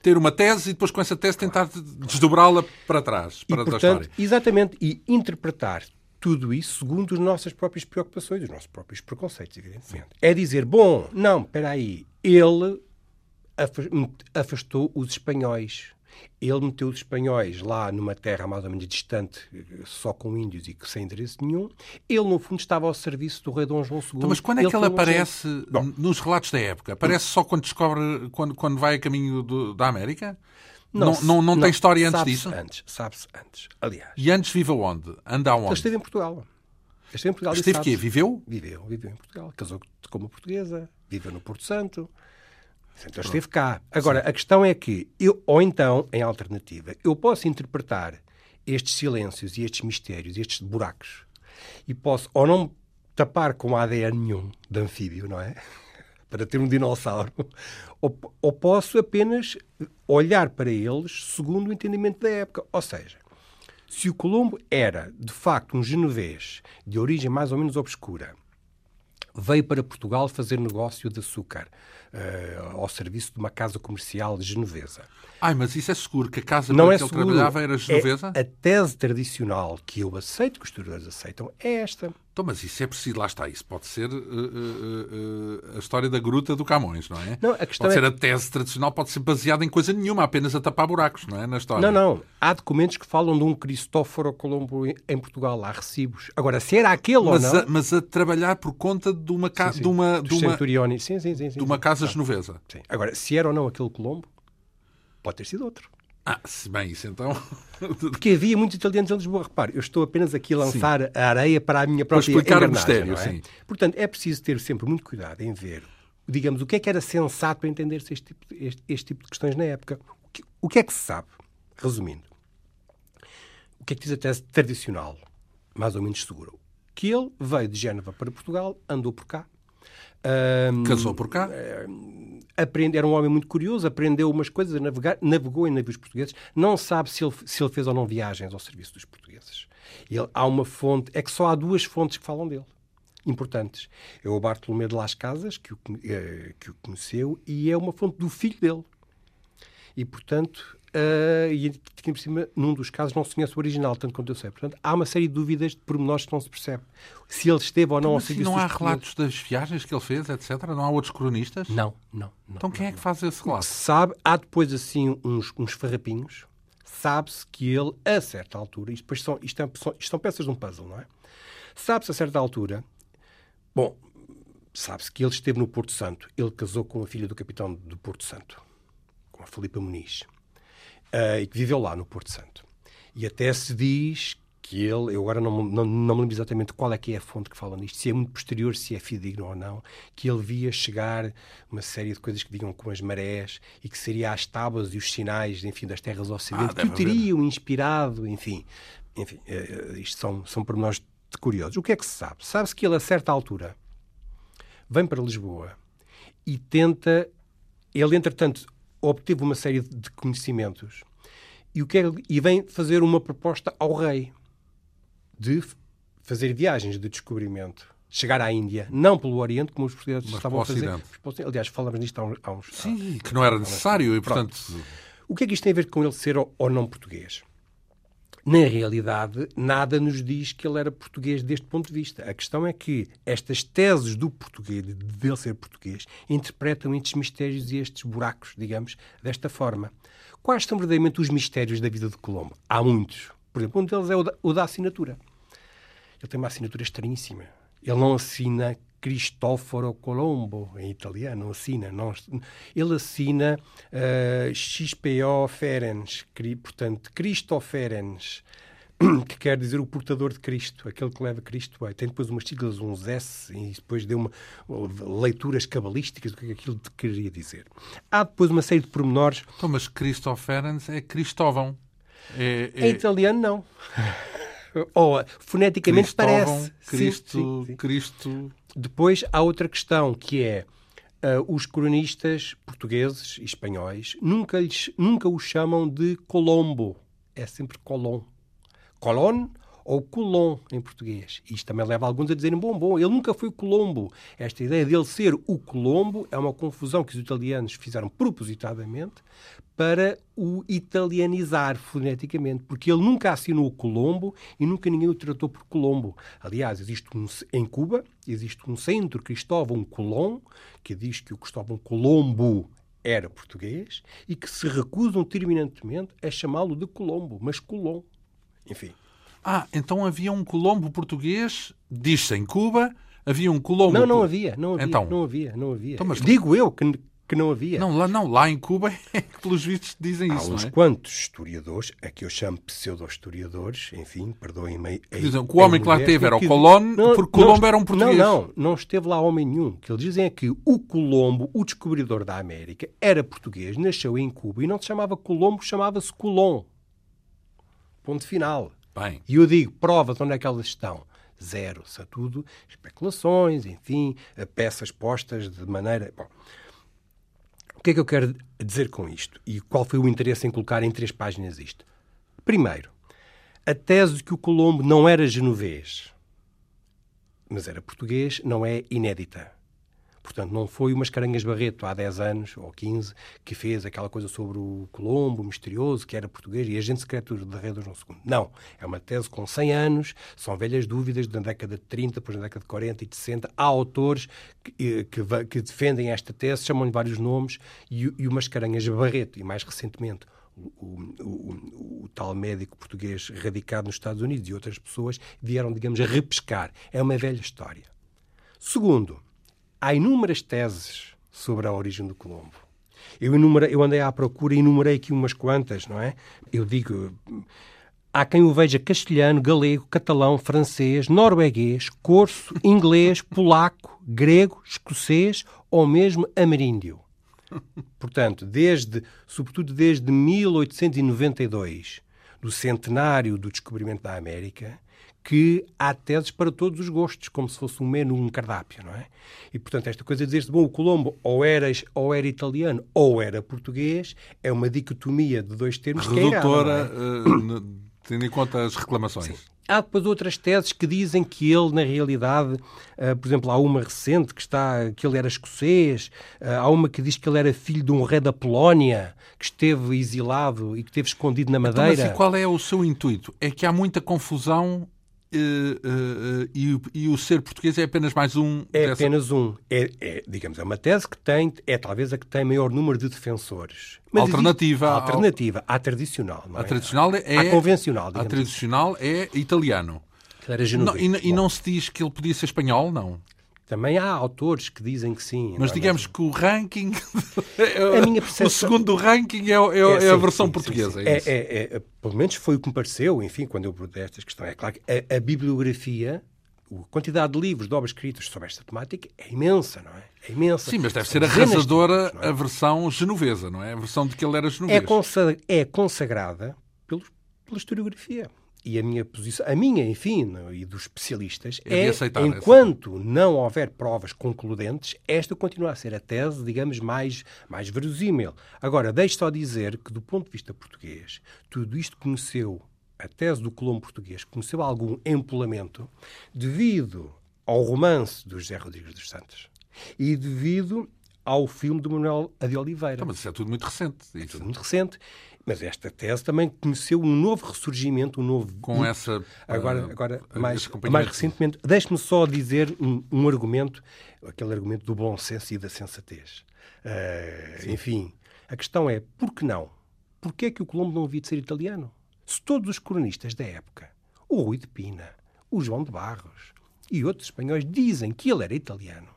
ter uma tese e depois com essa tese tentar desdobrá-la para trás, para e, portanto, a história. Exatamente, e interpretar tudo isso segundo as nossas próprias preocupações, os nossos próprios preconceitos, evidentemente. É dizer, bom, não, espera aí, ele afastou os espanhóis ele meteu os espanhóis lá numa terra mais ou menos distante, só com índios e sem endereço nenhum. Ele, no fundo, estava ao serviço do rei Dom João II. Então, mas quando é que ele aparece um nos relatos da época? Aparece só quando descobre, quando, quando vai a caminho do, da América? Não, não, não, não, tem história antes disso? antes, sabe-se antes, aliás. E antes vive aonde? Anda aonde? Ele esteve em Portugal. Esteve em Portugal. Esteve quê? Viveu? Viveu, viveu em Portugal. Casou com uma portuguesa, viveu no Porto Santo. Então esteve cá. Agora, Sim. a questão é que, eu, ou então, em alternativa, eu posso interpretar estes silêncios e estes mistérios, estes buracos, e posso ou não tapar com ADN nenhum de anfíbio, não é? Para ter um dinossauro, ou, ou posso apenas olhar para eles segundo o entendimento da época. Ou seja, se o Colombo era, de facto, um genovês de origem mais ou menos obscura, veio para Portugal fazer negócio de açúcar uh, ao serviço de uma casa comercial genovesa. Ai, mas isso é seguro, que a casa não é que ele seguro. trabalhava era genovesa? É a tese tradicional que eu aceito, que os historiadores aceitam, é esta. Então, mas isso é preciso, lá está, isso pode ser uh, uh, uh, a história da gruta do Camões, não é? Não, a questão pode é... ser a tese tradicional, pode ser baseada em coisa nenhuma, apenas a tapar buracos, não é? Na história. Não, não. Há documentos que falam de um Cristóforo Colombo em Portugal, há recibos. Agora, se era aquele mas ou não... A, mas a trabalhar por conta de uma casa... De uma, de uma, sim, sim, sim, de uma casa genovesa. Sim. Agora, se era ou não aquele Colombo, pode ter sido outro. Ah, se bem isso então. Porque havia muitos italianos em Lisboa. Repare, eu estou apenas aqui a lançar sim. a areia para a minha própria para explicar o mistério, é? sim. Portanto, é preciso ter sempre muito cuidado em ver, digamos, o que é que era sensato para entender-se este, tipo, este, este, tipo de questões na época. O que, o que é que se sabe? Resumindo, o que é que diz a tese tradicional, mais ou menos segura? Que ele veio de Génova para Portugal, andou por cá, um, Casou por cá? Aprende, era um homem muito curioso, aprendeu umas coisas, navegar, navegou em navios portugueses. Não sabe se ele, se ele fez ou não viagens ao serviço dos portugueses. Ele, há uma fonte, é que só há duas fontes que falam dele, importantes. É o Bartolomeu de Las Casas, que o, eh, que o conheceu, e é uma fonte do filho dele. E, portanto, Uh, e aqui por cima, num dos casos, não se conhece o original, tanto quanto eu sei. Portanto, há uma série de dúvidas de pormenores que não se percebe. Se ele esteve ou não então, ao serviço não há relatos das viagens que ele fez, etc? Não há outros cronistas? Não, não. não então quem não, é que faz esse relato? Sabe, há depois assim uns, uns farrapinhos. Sabe-se que ele, a certa altura, isto, depois são, isto, é, são, isto são peças de um puzzle, não é? Sabe-se a certa altura, bom, sabe-se que ele esteve no Porto Santo. Ele casou com a filha do capitão do Porto Santo, com a Filipa Muniz uh, e que viveu lá no Porto Santo. E até se diz que ele, eu agora não, não, não me lembro exatamente qual é que é a fonte que fala nisto, se é muito posterior, se é fidedigno ou não, que ele via chegar uma série de coisas que digam com as marés e que seria as tábuas e os sinais, enfim, das terras ao ocidente, ah, que o teriam haver. inspirado, enfim. Enfim, uh, isto são, são pormenores curiosos. O que é que se sabe? Sabe-se que ele, a certa altura, vem para Lisboa e tenta... Ele, entretanto, obteve uma série de conhecimentos e, o que é, e vem fazer uma proposta ao rei de fazer viagens de descobrimento. Chegar à Índia, não pelo Oriente, como os portugueses Mas estavam a fazer. Aliás, falamos nisto há uns. Há uns Sim, há, que não era necessário e, portanto. Pronto. O que é que isto tem a ver com ele ser ou, ou não português? Na realidade, nada nos diz que ele era português deste ponto de vista. A questão é que estas teses do português, de ele ser português, interpretam estes mistérios e estes buracos, digamos, desta forma. Quais são verdadeiramente os mistérios da vida de Colombo? Há muitos. Por exemplo, um deles é o da, o da assinatura. Ele tem uma assinatura estranhíssima. Ele não assina Cristoforo Colombo, em italiano, assina. Não, ele assina uh, XPO Ferens, portanto, Cristo Ferens, que quer dizer o portador de Cristo, aquele que leva Cristo. Tem depois umas siglas, uns S, e depois deu uma, leituras cabalísticas do que aquilo queria dizer. Há depois uma série de pormenores. Então, mas Cristo Ferens é Cristóvão. É, é... Em italiano, não. Ou, foneticamente parece. Cristo, sim, sim, sim. Cristo. Depois há outra questão que é uh, os cronistas portugueses e espanhóis nunca, lhes, nunca o chamam de Colombo. É sempre Colom. Colón ou Colom em português. Isto também leva alguns a dizerem, bom, bom, ele nunca foi Colombo. Esta ideia dele ser o Colombo é uma confusão que os italianos fizeram propositadamente para o italianizar foneticamente, porque ele nunca assinou Colombo e nunca ninguém o tratou por Colombo. Aliás, existe um, em Cuba, existe um centro Cristóvão Colom, que diz que o Cristóvão Colombo era português e que se recusam terminantemente a chamá-lo de Colombo, mas Colom. Enfim. Ah, então havia um Colombo português, diz-se em Cuba, havia um Colombo... Não, não havia, não havia, então... não havia, não havia. Então, mas... Digo eu que que não havia. Não, lá, não, lá em Cuba é que, pelos vistos, dizem Há isso. Há uns é? quantos historiadores, a que eu chamo pseudo-historiadores, enfim, perdoem-me. Dizem que o homem que lá esteve era o Colón, porque Colombo era um português. Não, não, não esteve lá homem nenhum. O que eles dizem é que o Colombo, o descobridor da América, era português, nasceu em Cuba e não se chamava Colombo, chamava-se Colón. Ponto final. Bem. E eu digo, provas onde é que elas estão zero. São tudo especulações, enfim, peças postas de maneira. Bom, que é que eu quero dizer com isto? E qual foi o interesse em colocar em três páginas isto? Primeiro, a tese de que o Colombo não era genovês, mas era português, não é inédita. Portanto, não foi o Mascarenhas Barreto, há 10 anos ou 15, que fez aquela coisa sobre o Colombo, misterioso, que era português e agente secreto de Rei Dom II. Não. É uma tese com 100 anos, são velhas dúvidas da década de 30, depois da década de 40 e de 60. Há autores que, eh, que, que defendem esta tese, chamam-lhe vários nomes, e, e o Mascarenhas Barreto, e mais recentemente o, o, o, o, tal médico português radicado nos Estados Unidos e outras pessoas vieram, digamos, a repescar. É uma velha história. Segundo, há inúmeras teses sobre a origem do Colombo. Eu, enumerei, eu andei à procura e enumerei aqui umas quantas, não é? Eu digo. Há quem o veja castelhano, galego, catalão, francês, norueguês, corso, inglês, polaco, grego, escocês ou mesmo ameríndio. Portanto, desde, sobretudo desde 1892, do centenário do descobrimento da América, que há teses para todos os gostos, como se fosse um menu, um cardápio, não é? E, portanto, esta coisa de dizer-se, bom, o Colombo ou era, ou era italiano ou era português, é uma dicotomia de dois termos Redutora, que é uh, tendo em conta as reclamações. Sim. Há depois outras teses que dizem que ele, na realidade, uh, por exemplo, há uma recente que está que ele era escocês, uh, há uma que diz que ele era filho de um rei da Polónia, que esteve exilado e que esteve escondido na Madeira. Então, mas e qual é o seu intuito? É que há muita confusão e, e, o ser português é apenas mais um. É dessa... apenas um. É, é, digamos, é uma tese que tem, é talvez a que tem maior número de defensores. Mas alternativa. Existe, alternativa, à tradicional. Não a é? tradicional é. À convencional. A tradicional assim. é italiano. Não, e, e não se diz que ele podia ser espanhol, não? Também há autores que dizem que sim. Mas é digamos que o ranking. a minha percepção... O segundo ranking é, é, é, sim, a versão sim, portuguesa. Sim, é, é, pelo menos foi o que me pareceu, enfim, quando eu abordei estas questões. É claro que a, a, bibliografia, a quantidade de livros, de obras escritas sobre esta temática é imensa, não é? É imensa. Sim, mas deve ser arrasadora é? a versão genovesa, não é? A versão de que ele era genovês. É, consagrada pela historiografia e a minha posição, a minha, enfim, e dos especialistas, é, é enquanto não houver provas concludentes, esta continua a ser a tese, digamos, mais, mais verosímil. Agora, deixe só dizer que, do ponto de vista português, tudo isto conheceu, a tese do Colombo português, conheceu algum empolamento devido ao romance do José Rodrigues dos Santos e devido ao filme do Manuel de Oliveira. Então, mas isso é tudo muito recente. É tudo muito recente. Mas esta tese também conheceu um novo ressurgimento, um novo. Com essa. Agora, uh, agora mais, mais recentemente, deixe-me só dizer um, um, argumento, aquele argumento do bom senso e da sensatez. Uh, enfim, a questão é: por que não? Porquê é que o Colombo não havia de ser italiano? se todos os cronistas da época, o Rui de Pina, o João de Barros e outros espanhóis dizem que ele era italiano,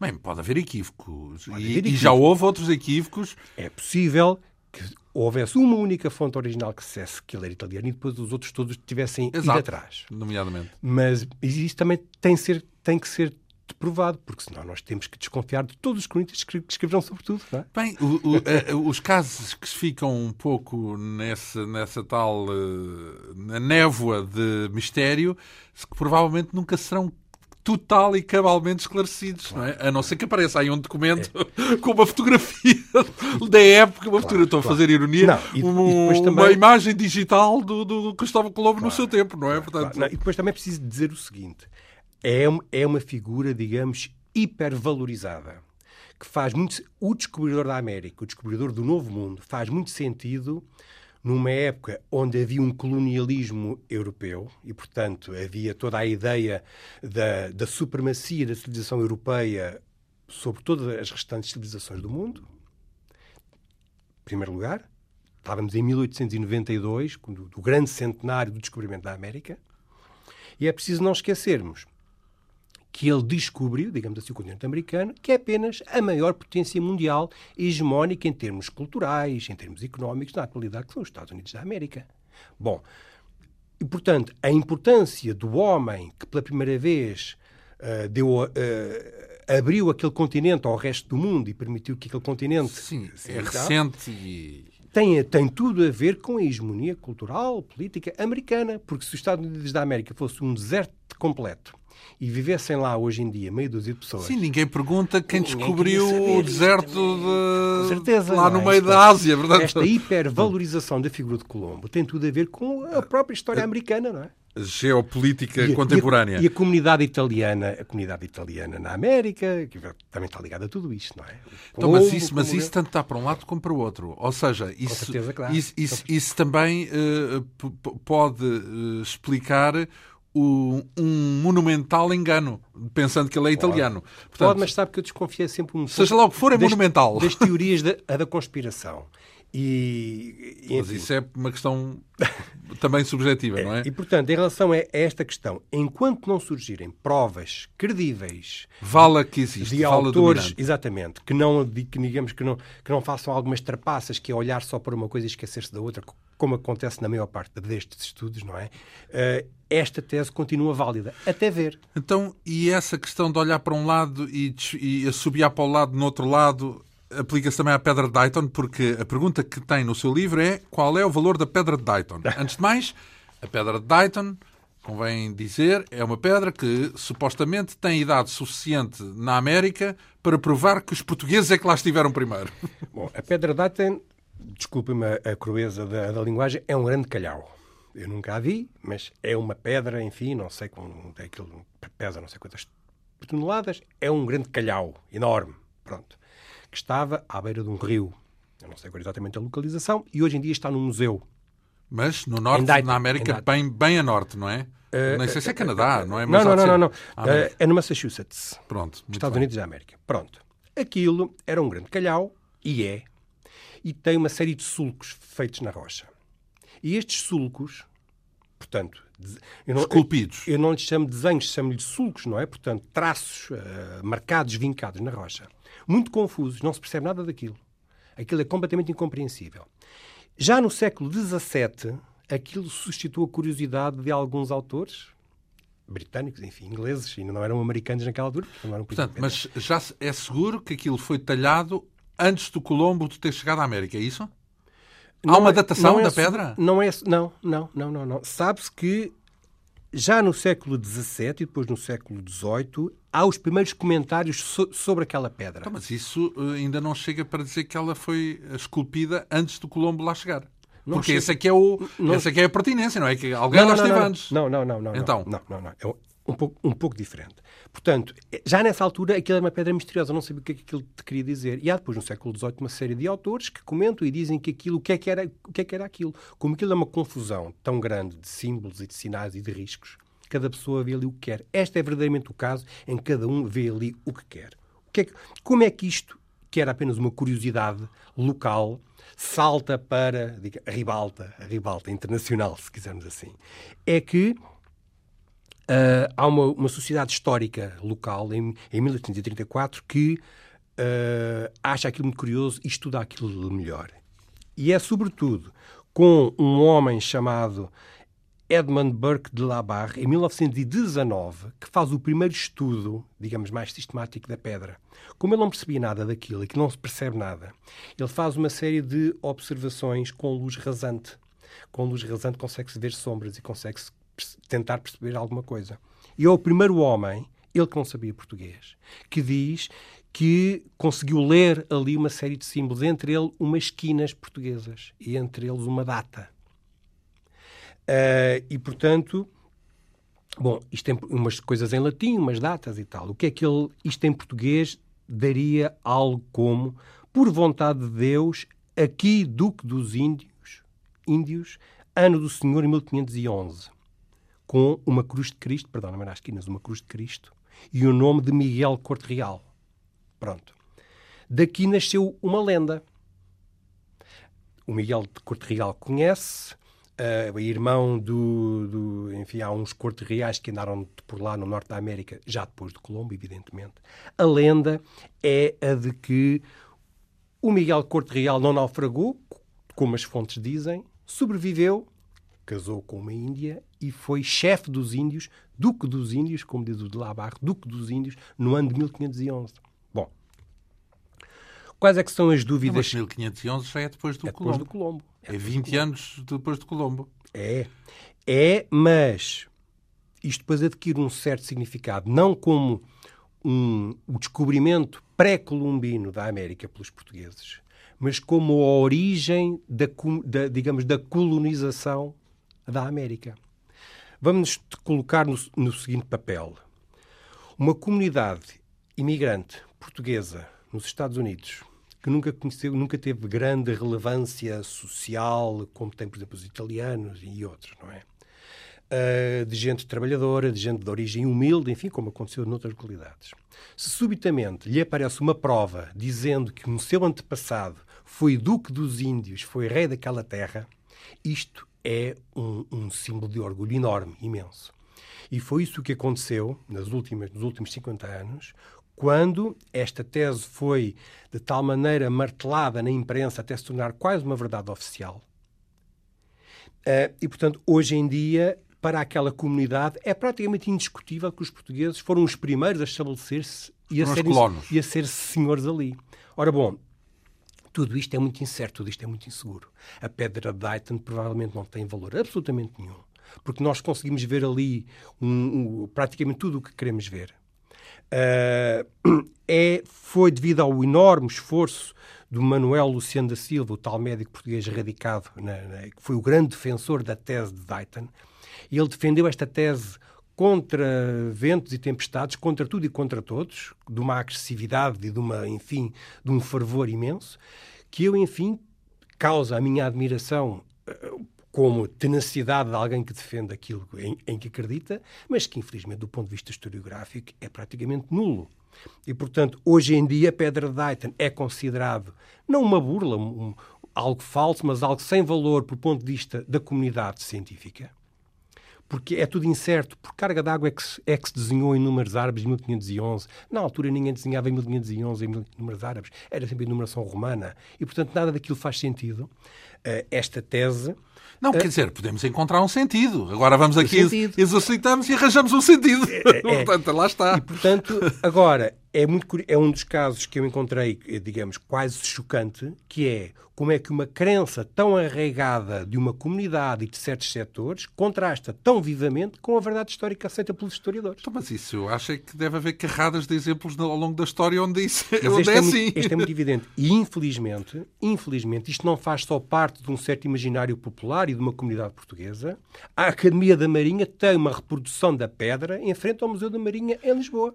Bem, pode haver equívocos. Pode e, haver e já houve outros equívocos. é possível que houvesse uma única fonte original que dissesse que ele era italiano e depois os outros todos tivessem ido Exato. atrás. Nomeadamente. Mas isso também tem, ser, tem que ser provado, porque senão nós temos que desconfiar de todos os cronistas que escreverão sobre tudo. É? Bem, o- o- eh, os casos que ficam um pouco nessa, nessa tal eh, na névoa de mistério, que provavelmente nunca serão total e cabalmente esclarecidos, não é? A não ser que apareça aí um documento com uma fotografia da época, uma fotografia, estou a fazer ironia, Não, e- e um- depois também- uma imagem digital do, do Cristóvão Colombo no seu tempo, não é? Portanto, Não, e depois também é preciso dizer o seguinte: é, é uma figura, digamos, hipervalorizada. Que faz muito. O descobridor da América, o descobridor do Novo Mundo, faz muito sentido numa época onde havia um colonialismo europeu e, portanto, havia toda a ideia da, da supremacia da civilização europeia sobre todas as restantes civilizações do mundo. Em primeiro lugar, estávamos em 1892, quando- do grande centenário do descobrimento da América. E é preciso não esquecermos que ele descobriu, digamos assim, o continente americano, que é apenas a maior potência mundial hegemónica em termos culturais, em termos económicos, na atualidade, que são os Estados Unidos da América. Bom, e portanto, a importância do homem que pela primeira vez ah, deu, ah, abriu aquele continente ao resto do mundo e permitiu que aquele continente sim, é recente e tem, tem tudo a ver com a hegemonia cultural, política americana, porque se os Estados Unidos da América fosse um deserto completo e vivessem lá hoje em dia meia dúzia de pessoas. Sim, ninguém pergunta quem Ninguém descobriu saber, o deserto de... certeza. lá não no é? meio Esta- da Ásia. Portanto, Esta hipervalorização da figura de Colombo tem tudo a ver com a própria história americana, não é? geopolítica E a- contemporânea. E a, e a comunidade italiana, a comunidade italiana na América, que também está ligada a tudo isto, não é? Então, mas isso, mas isso tanto está para um lado como para o outro. Ou seja, isso, certeza, claro. isso, isso, isso também p- pode eh, explicar o- um monumental engano, pensando que ele é italiano. Portanto, Pode, mas sabe que eu desconfiei sempre um Seja pouco lá o que for, é das- monumental. Das teorias da, a da conspiração. E, e, mas enfim, isso é uma questão também subjetiva, não é? E, portanto, em relação a esta questão, enquanto não surgirem provas credíveis Vala que existe, de vala autores, dominante. exatamente, que não, de- que, digamos, que, não, que não façam algumas trapaças, que é olhar só para uma coisa e esquecer-se da outra, co- como acontece na maior parte destes estudos, não é? Eh, esta tese continua válida, até ver. Então, e essa questão de olhar para um lado e, e assobiar para o lado no outro lado aplica-se também à Pedra de Dayton, porque a pergunta que tem no seu livro é qual é o valor da Pedra de Dayton? Antes de mais, a Pedra de Dayton, convém dizer, é uma pedra que supostamente tem idade suficiente na América para provar que os portugueses é que lá estiveram primeiro. Bom, a Pedra Dayton, desculpem-me a, a crueza da, da linguagem, é um grande calhau. Eu nunca a vi, mas é uma pedra, enfim, não sei como é aquilo, pesa não sei quantas toneladas, é um grande calhau, enorme, pronto, que estava à beira de um rio. Eu não sei agora exatamente a localização, e hoje em dia está num museu. Mas no norte, Dayton, na América, bem, bem a norte, não é? Nem sei se é Canadá, não é? Não, Mas não, não, ser não, não. América. É no Massachusetts. Pronto, Estados bem. Unidos da América. Pronto. Aquilo era um grande calhau, e é, e tem uma série de sulcos feitos na rocha. E estes sulcos, portanto, eu não, Esculpidos. eu não lhes chamo desenhos, chamo-lhe sulcos, não é? Portanto, traços eh, marcados, vincados na rocha. Muito confusos, não se percebe nada daquilo. Aquilo é completamente incompreensível. Já no século XVII, aquilo suscitou a curiosidade de alguns autores, britânicos, enfim, ingleses, ainda não eram americanos naquela altura, não eram Portanto, mas já é seguro que aquilo foi talhado antes do Colombo de ter chegado à América, é isso? Há uma é- datação é da pedra? Não é, não, não, não, não, não. Sabe-se que já no século XVII e depois no século XVIII há os primeiros comentários so- sobre aquela pedra. Então, mas isso eh, ainda não chega para dizer que ela foi esculpida antes do Colombo lá chegar. Não Porque essa aqui é o, Não- essa aqui é a pertinência, não é? Que alguém lá esteve não, antes. Não, não, não, não. Então? Não, não, não. É um pouco, um pouco diferente. Portanto, já nessa altura aquilo era uma pedra misteriosa, não sabia o que é que aquilo te queria dizer. E há depois no século XVIII uma série de autores que comentam e dizem que aquilo, o que é que era, o que é que era aquilo. Como aquilo é uma confusão tão grande de símbolos e de sinais e de riscos, cada pessoa vê ali o que quer. Este é verdadeiramente o caso em que cada um vê ali o que quer. O que é que- como é que isto que era apenas uma curiosidade local, salta para diga, a ribalta, a ribalta internacional, se quisermos assim. É que Uh, há uma, uma, sociedade histórica local, em, em 1834, que uh, acha aquilo muito curioso e estuda aquilo melhor. E é, sobretudo, com um homem chamado Edmund Burke de Labarre, em 1919, que faz o primeiro estudo, digamos, mais sistemático da pedra. Como ele não percebia nada daquilo e que não se percebe nada, ele faz uma série de observações com luz rasante. Com luz rasante consegue-se ver sombras e consegue-se tentar perceber alguma coisa. E é o primeiro homem, ele que não sabia português, que diz que conseguiu ler ali uma série de símbolos, entre eles umas esquinas portuguesas e entre eles uma data. Uh, e, portanto, bom, isto tem umas coisas em latim, umas datas e tal. O que é que ele, isto em português, daria algo como, por vontade de Deus, aqui Duque dos Índios, Índios ano do Senhor 1511, com uma cruz de Cristo, perdão, não era as esquinas, uma cruz de Cristo, e o nome de Miguel Corte Real. Pronto. Daqui nasceu uma lenda. O Miguel de Corte Real conhece, uh, irmão do, do, Enfim, há uns corte reais que andaram por lá no norte da América, já depois de Colombo, evidentemente. A lenda é a de que o Miguel Corte Real não naufragou, como as fontes dizem, sobreviveu, casou com uma índia e foi chefe dos índios, duque dos índios, como diz o de Labarre, duque dos índios, no ano de 1511. Bom, quais é que são as dúvidas? Mas 1511 já é depois do é Colombo. Depois do Colombo. É, é 20 Colombo. anos depois do Colombo. É. É, mas isto depois adquire um certo significado, não como um, o descobrimento pré-colombino da América pelos portugueses, mas como a origem da, da, digamos, da colonização da América. Vamos nos colocar no, no seguinte papel. Uma comunidade imigrante portuguesa nos Estados Unidos que nunca conheceu, nunca teve grande relevância social, como tem, por exemplo, os italianos e outros, não é? Uh, de gente trabalhadora, de gente de origem humilde, enfim, como aconteceu noutras localidades. Se subitamente lhe aparece uma prova dizendo que o seu antepassado foi duque dos índios, foi rei daquela terra, isto é um, um símbolo de orgulho enorme, imenso. E foi isso que aconteceu nas últimas, nos últimos 50 anos, quando esta tese foi de tal maneira martelada na imprensa até se tornar quase uma verdade oficial. Uh, e, portanto, hoje em dia, para aquela comunidade, é praticamente indiscutível que os portugueses foram os primeiros a estabelecer-se e, a serem, e a ser senhores ali. Ora bom, tudo isto é muito incerto, tudo isto é muito inseguro. A pedra de Dayton provavelmente não tem valor absolutamente nenhum, porque nós conseguimos ver ali um, um, praticamente tudo o que queremos ver. Uh, é, foi devido ao enorme esforço do Manuel Luciano da Silva, o tal médico português radicado, na, na, que foi o grande defensor da tese de Dayton. E ele defendeu esta tese contra ventos e tempestades, contra tudo e contra todos, de uma agressividade e de uma, enfim, de um fervor imenso, que eu, enfim, causa a minha admiração eh, como tenacidade de alguém que defende aquilo em, em, que acredita, mas que, infelizmente, do ponto de vista historiográfico, é praticamente nulo. E, portanto, hoje em dia, Pedra de Dayton é considerado não uma burla, um, algo falso, mas algo sem valor do ponto de vista da comunidade científica porque é tudo incerto. Por carga d'água é, que é que se desenhou em números árabes em 1511. Na altura ninguém desenhava em 1511 em números árabes, era sempre em numeração romana. E, portanto, nada daquilo faz sentido. Uh, esta tese não, quer dizer, podemos encontrar um sentido. Agora vamos aqui, exercitamos e arranjamos um sentido. É, é. portanto, lá está. E, portanto, agora, é, muito, é um dos casos que eu encontrei, digamos, quase chocante, que é como é que uma crença tão arraigada de uma comunidade e de certos setores contrasta tão vivamente com a verdade histórica aceita pelos historiadores. Então, mas isso eu acho é que deve haver carradas de exemplos ao longo da história onde, isso, onde é, é assim. Muito, este é muito evidente. E, infelizmente, infelizmente, isto não faz só parte de um certo imaginário popular e de uma comunidade portuguesa. A Academia da Marinha tem uma reprodução da pedra em frente ao Museu da Marinha em Lisboa.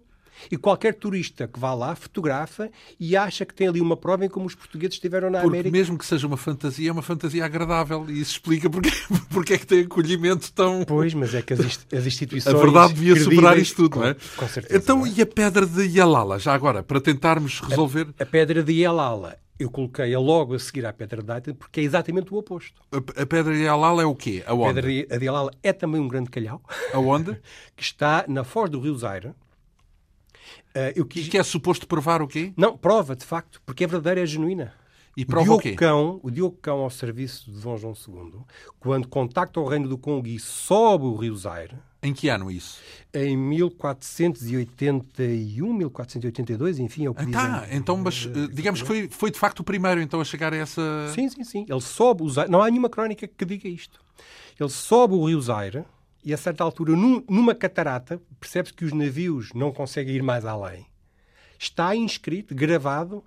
E qualquer turista que vá lá fotografa e acha que tem ali uma prova em como os portugueses estiveram na porque América. mesmo que seja uma fantasia, é uma fantasia agradável e isso explica porque, porque é que tem acolhimento tão... Pois, mas é que as, as instituições... A verdade devia superar isto tudo, com, não é? Com certeza. Então, é? e a pedra de Yalala, já agora, para tentarmos resolver... A, a pedra de Yalala, eu coloquei-a logo a seguir à pedra de Dayton porque é exatamente o oposto. A, pedra de Yalala é o quê? Aonde? A pedra de Yalala é também um grande calhau. Aonde? que está na Foz do Rio Zaire. Uh, eu quis... Que é suposto provar o quê? Não, prova, de facto, porque é verdadeira, é genuína. E prova o, o quê? Cão, o Diogo Cão, ao serviço de Dom João II, quando contacta o reino do Congo e sobe o Rio Zaire... Em que ano isso? Em 1481, 1482, enfim, é o que ah, dizem. Tá, então, mas digamos que foi, foi de facto o primeiro então a chegar a essa... Sim, sim, sim. Ele sobe o Zaire... Não há nenhuma crónica que diga isto. Ele sobe o Rio Zaire e, a certa altura, num, numa catarata, percebe-se que os navios não conseguem ir mais além. Está inscrito, gravado,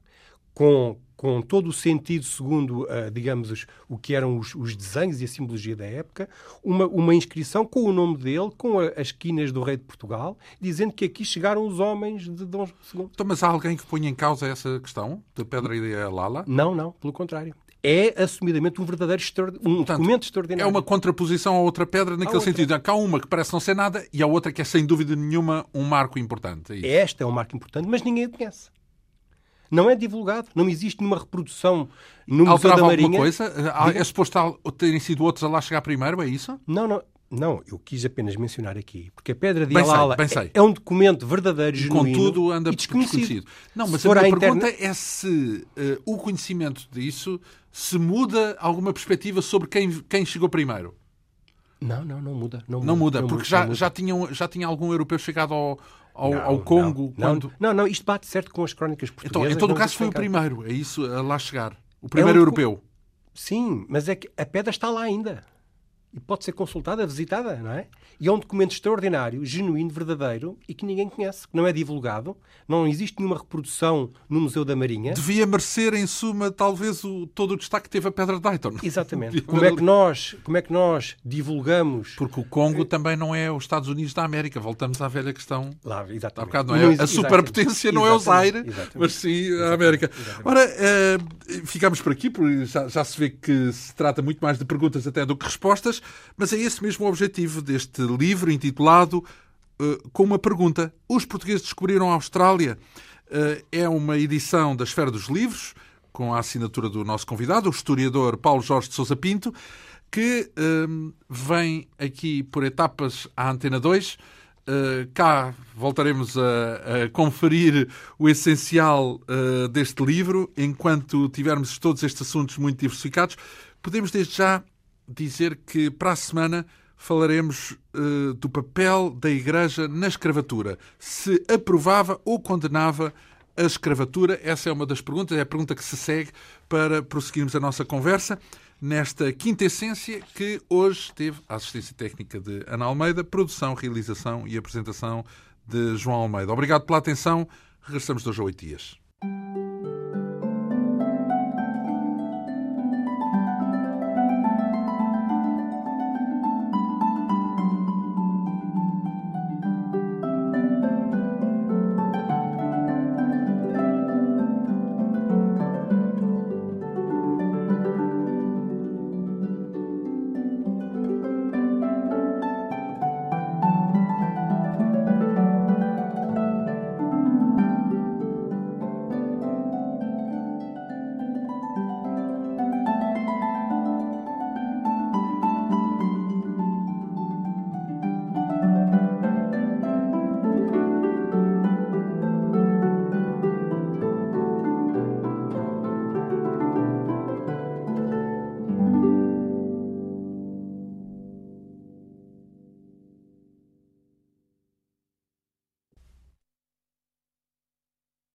com, com todo o sentido, segundo, uh, digamos, os, o que eram os, os, desenhos e a simbologia da época, uma, uma inscrição com o nome dele, com a, as quinas do rei de Portugal, dizendo que aqui chegaram os homens de Dom João II. Então, mas há alguém que ponha em causa essa questão da Pedra e da Lala? Não, não, pelo contrário é assumidamente um verdadeiro um Portanto, documento extraordinário. É uma contraposição a outra pedra naquele outra. sentido. Há uma que parece não ser nada e há outra que é sem dúvida nenhuma um marco importante. É Esta é um marco importante, mas ninguém a conhece. Não é divulgado, não existe nenhuma reprodução no Museu da Marinha. alguma coisa? É suposto terem sido outros a lá chegar primeiro, é isso? Não, não. Não, eu quis apenas mencionar aqui, porque a Pedra de Alala é, é, um documento verdadeiro, genuíno Contudo, anda e desconhecido. desconhecido. Não, mas a minha pergunta é se uh, o conhecimento disso se muda alguma perspectiva sobre quem, quem chegou primeiro. Não, não, não muda. Não, não muda, não porque muda, já, muda. já, tinham, já tinha algum europeu chegado ao, ao, não, ao Congo? Não, quando... não, não, isto bate certo com as crónicas Então, portuguesas. em todo o caso, foi o primeiro, é isso, a lá chegar. O primeiro é um europeu. Sim, mas é que a pedra está lá ainda. E pode ser consultada, visitada, não é? E é um documento extraordinário, genuíno, verdadeiro e que ninguém conhece, que não é divulgado, não existe nenhuma reprodução no Museu da Marinha. Devia merecer, em suma, talvez o, todo o destaque que teve a Pedra de Dayton. Exatamente. como, é que nós, como é que nós divulgamos. Porque o Congo também não é os Estados Unidos da América. Voltamos à velha questão. Lá, exatamente. Bocado, não é? a superpotência não é o Zaire, mas sim a América. Exatamente. Ora, uh, ficamos por aqui, porque já, já se vê que se trata muito mais de perguntas até do que respostas, mas é esse mesmo o objetivo deste livro intitulado uh, com uma pergunta. Os portugueses descobriram a Austrália? Uh, é uma edição da Esfera dos Livros, com a assinatura do nosso convidado, o historiador Paulo Jorge de Sousa Pinto, que uh, vem aqui por etapas à Antena 2. Uh, cá voltaremos a, a, conferir o essencial uh, deste livro, enquanto tivermos todos estes assuntos muito diversificados. Podemos desde já dizer que para a semana falaremos uh, do papel da Igreja na escravatura. Se aprovava ou condenava a escravatura? Essa é uma das perguntas, é a pergunta que se segue para prosseguirmos a nossa conversa nesta quinta essência que hoje teve a assistência técnica de Ana Almeida, produção, realização e apresentação de João Almeida. Obrigado pela atenção. Regressamos dois a oito dias.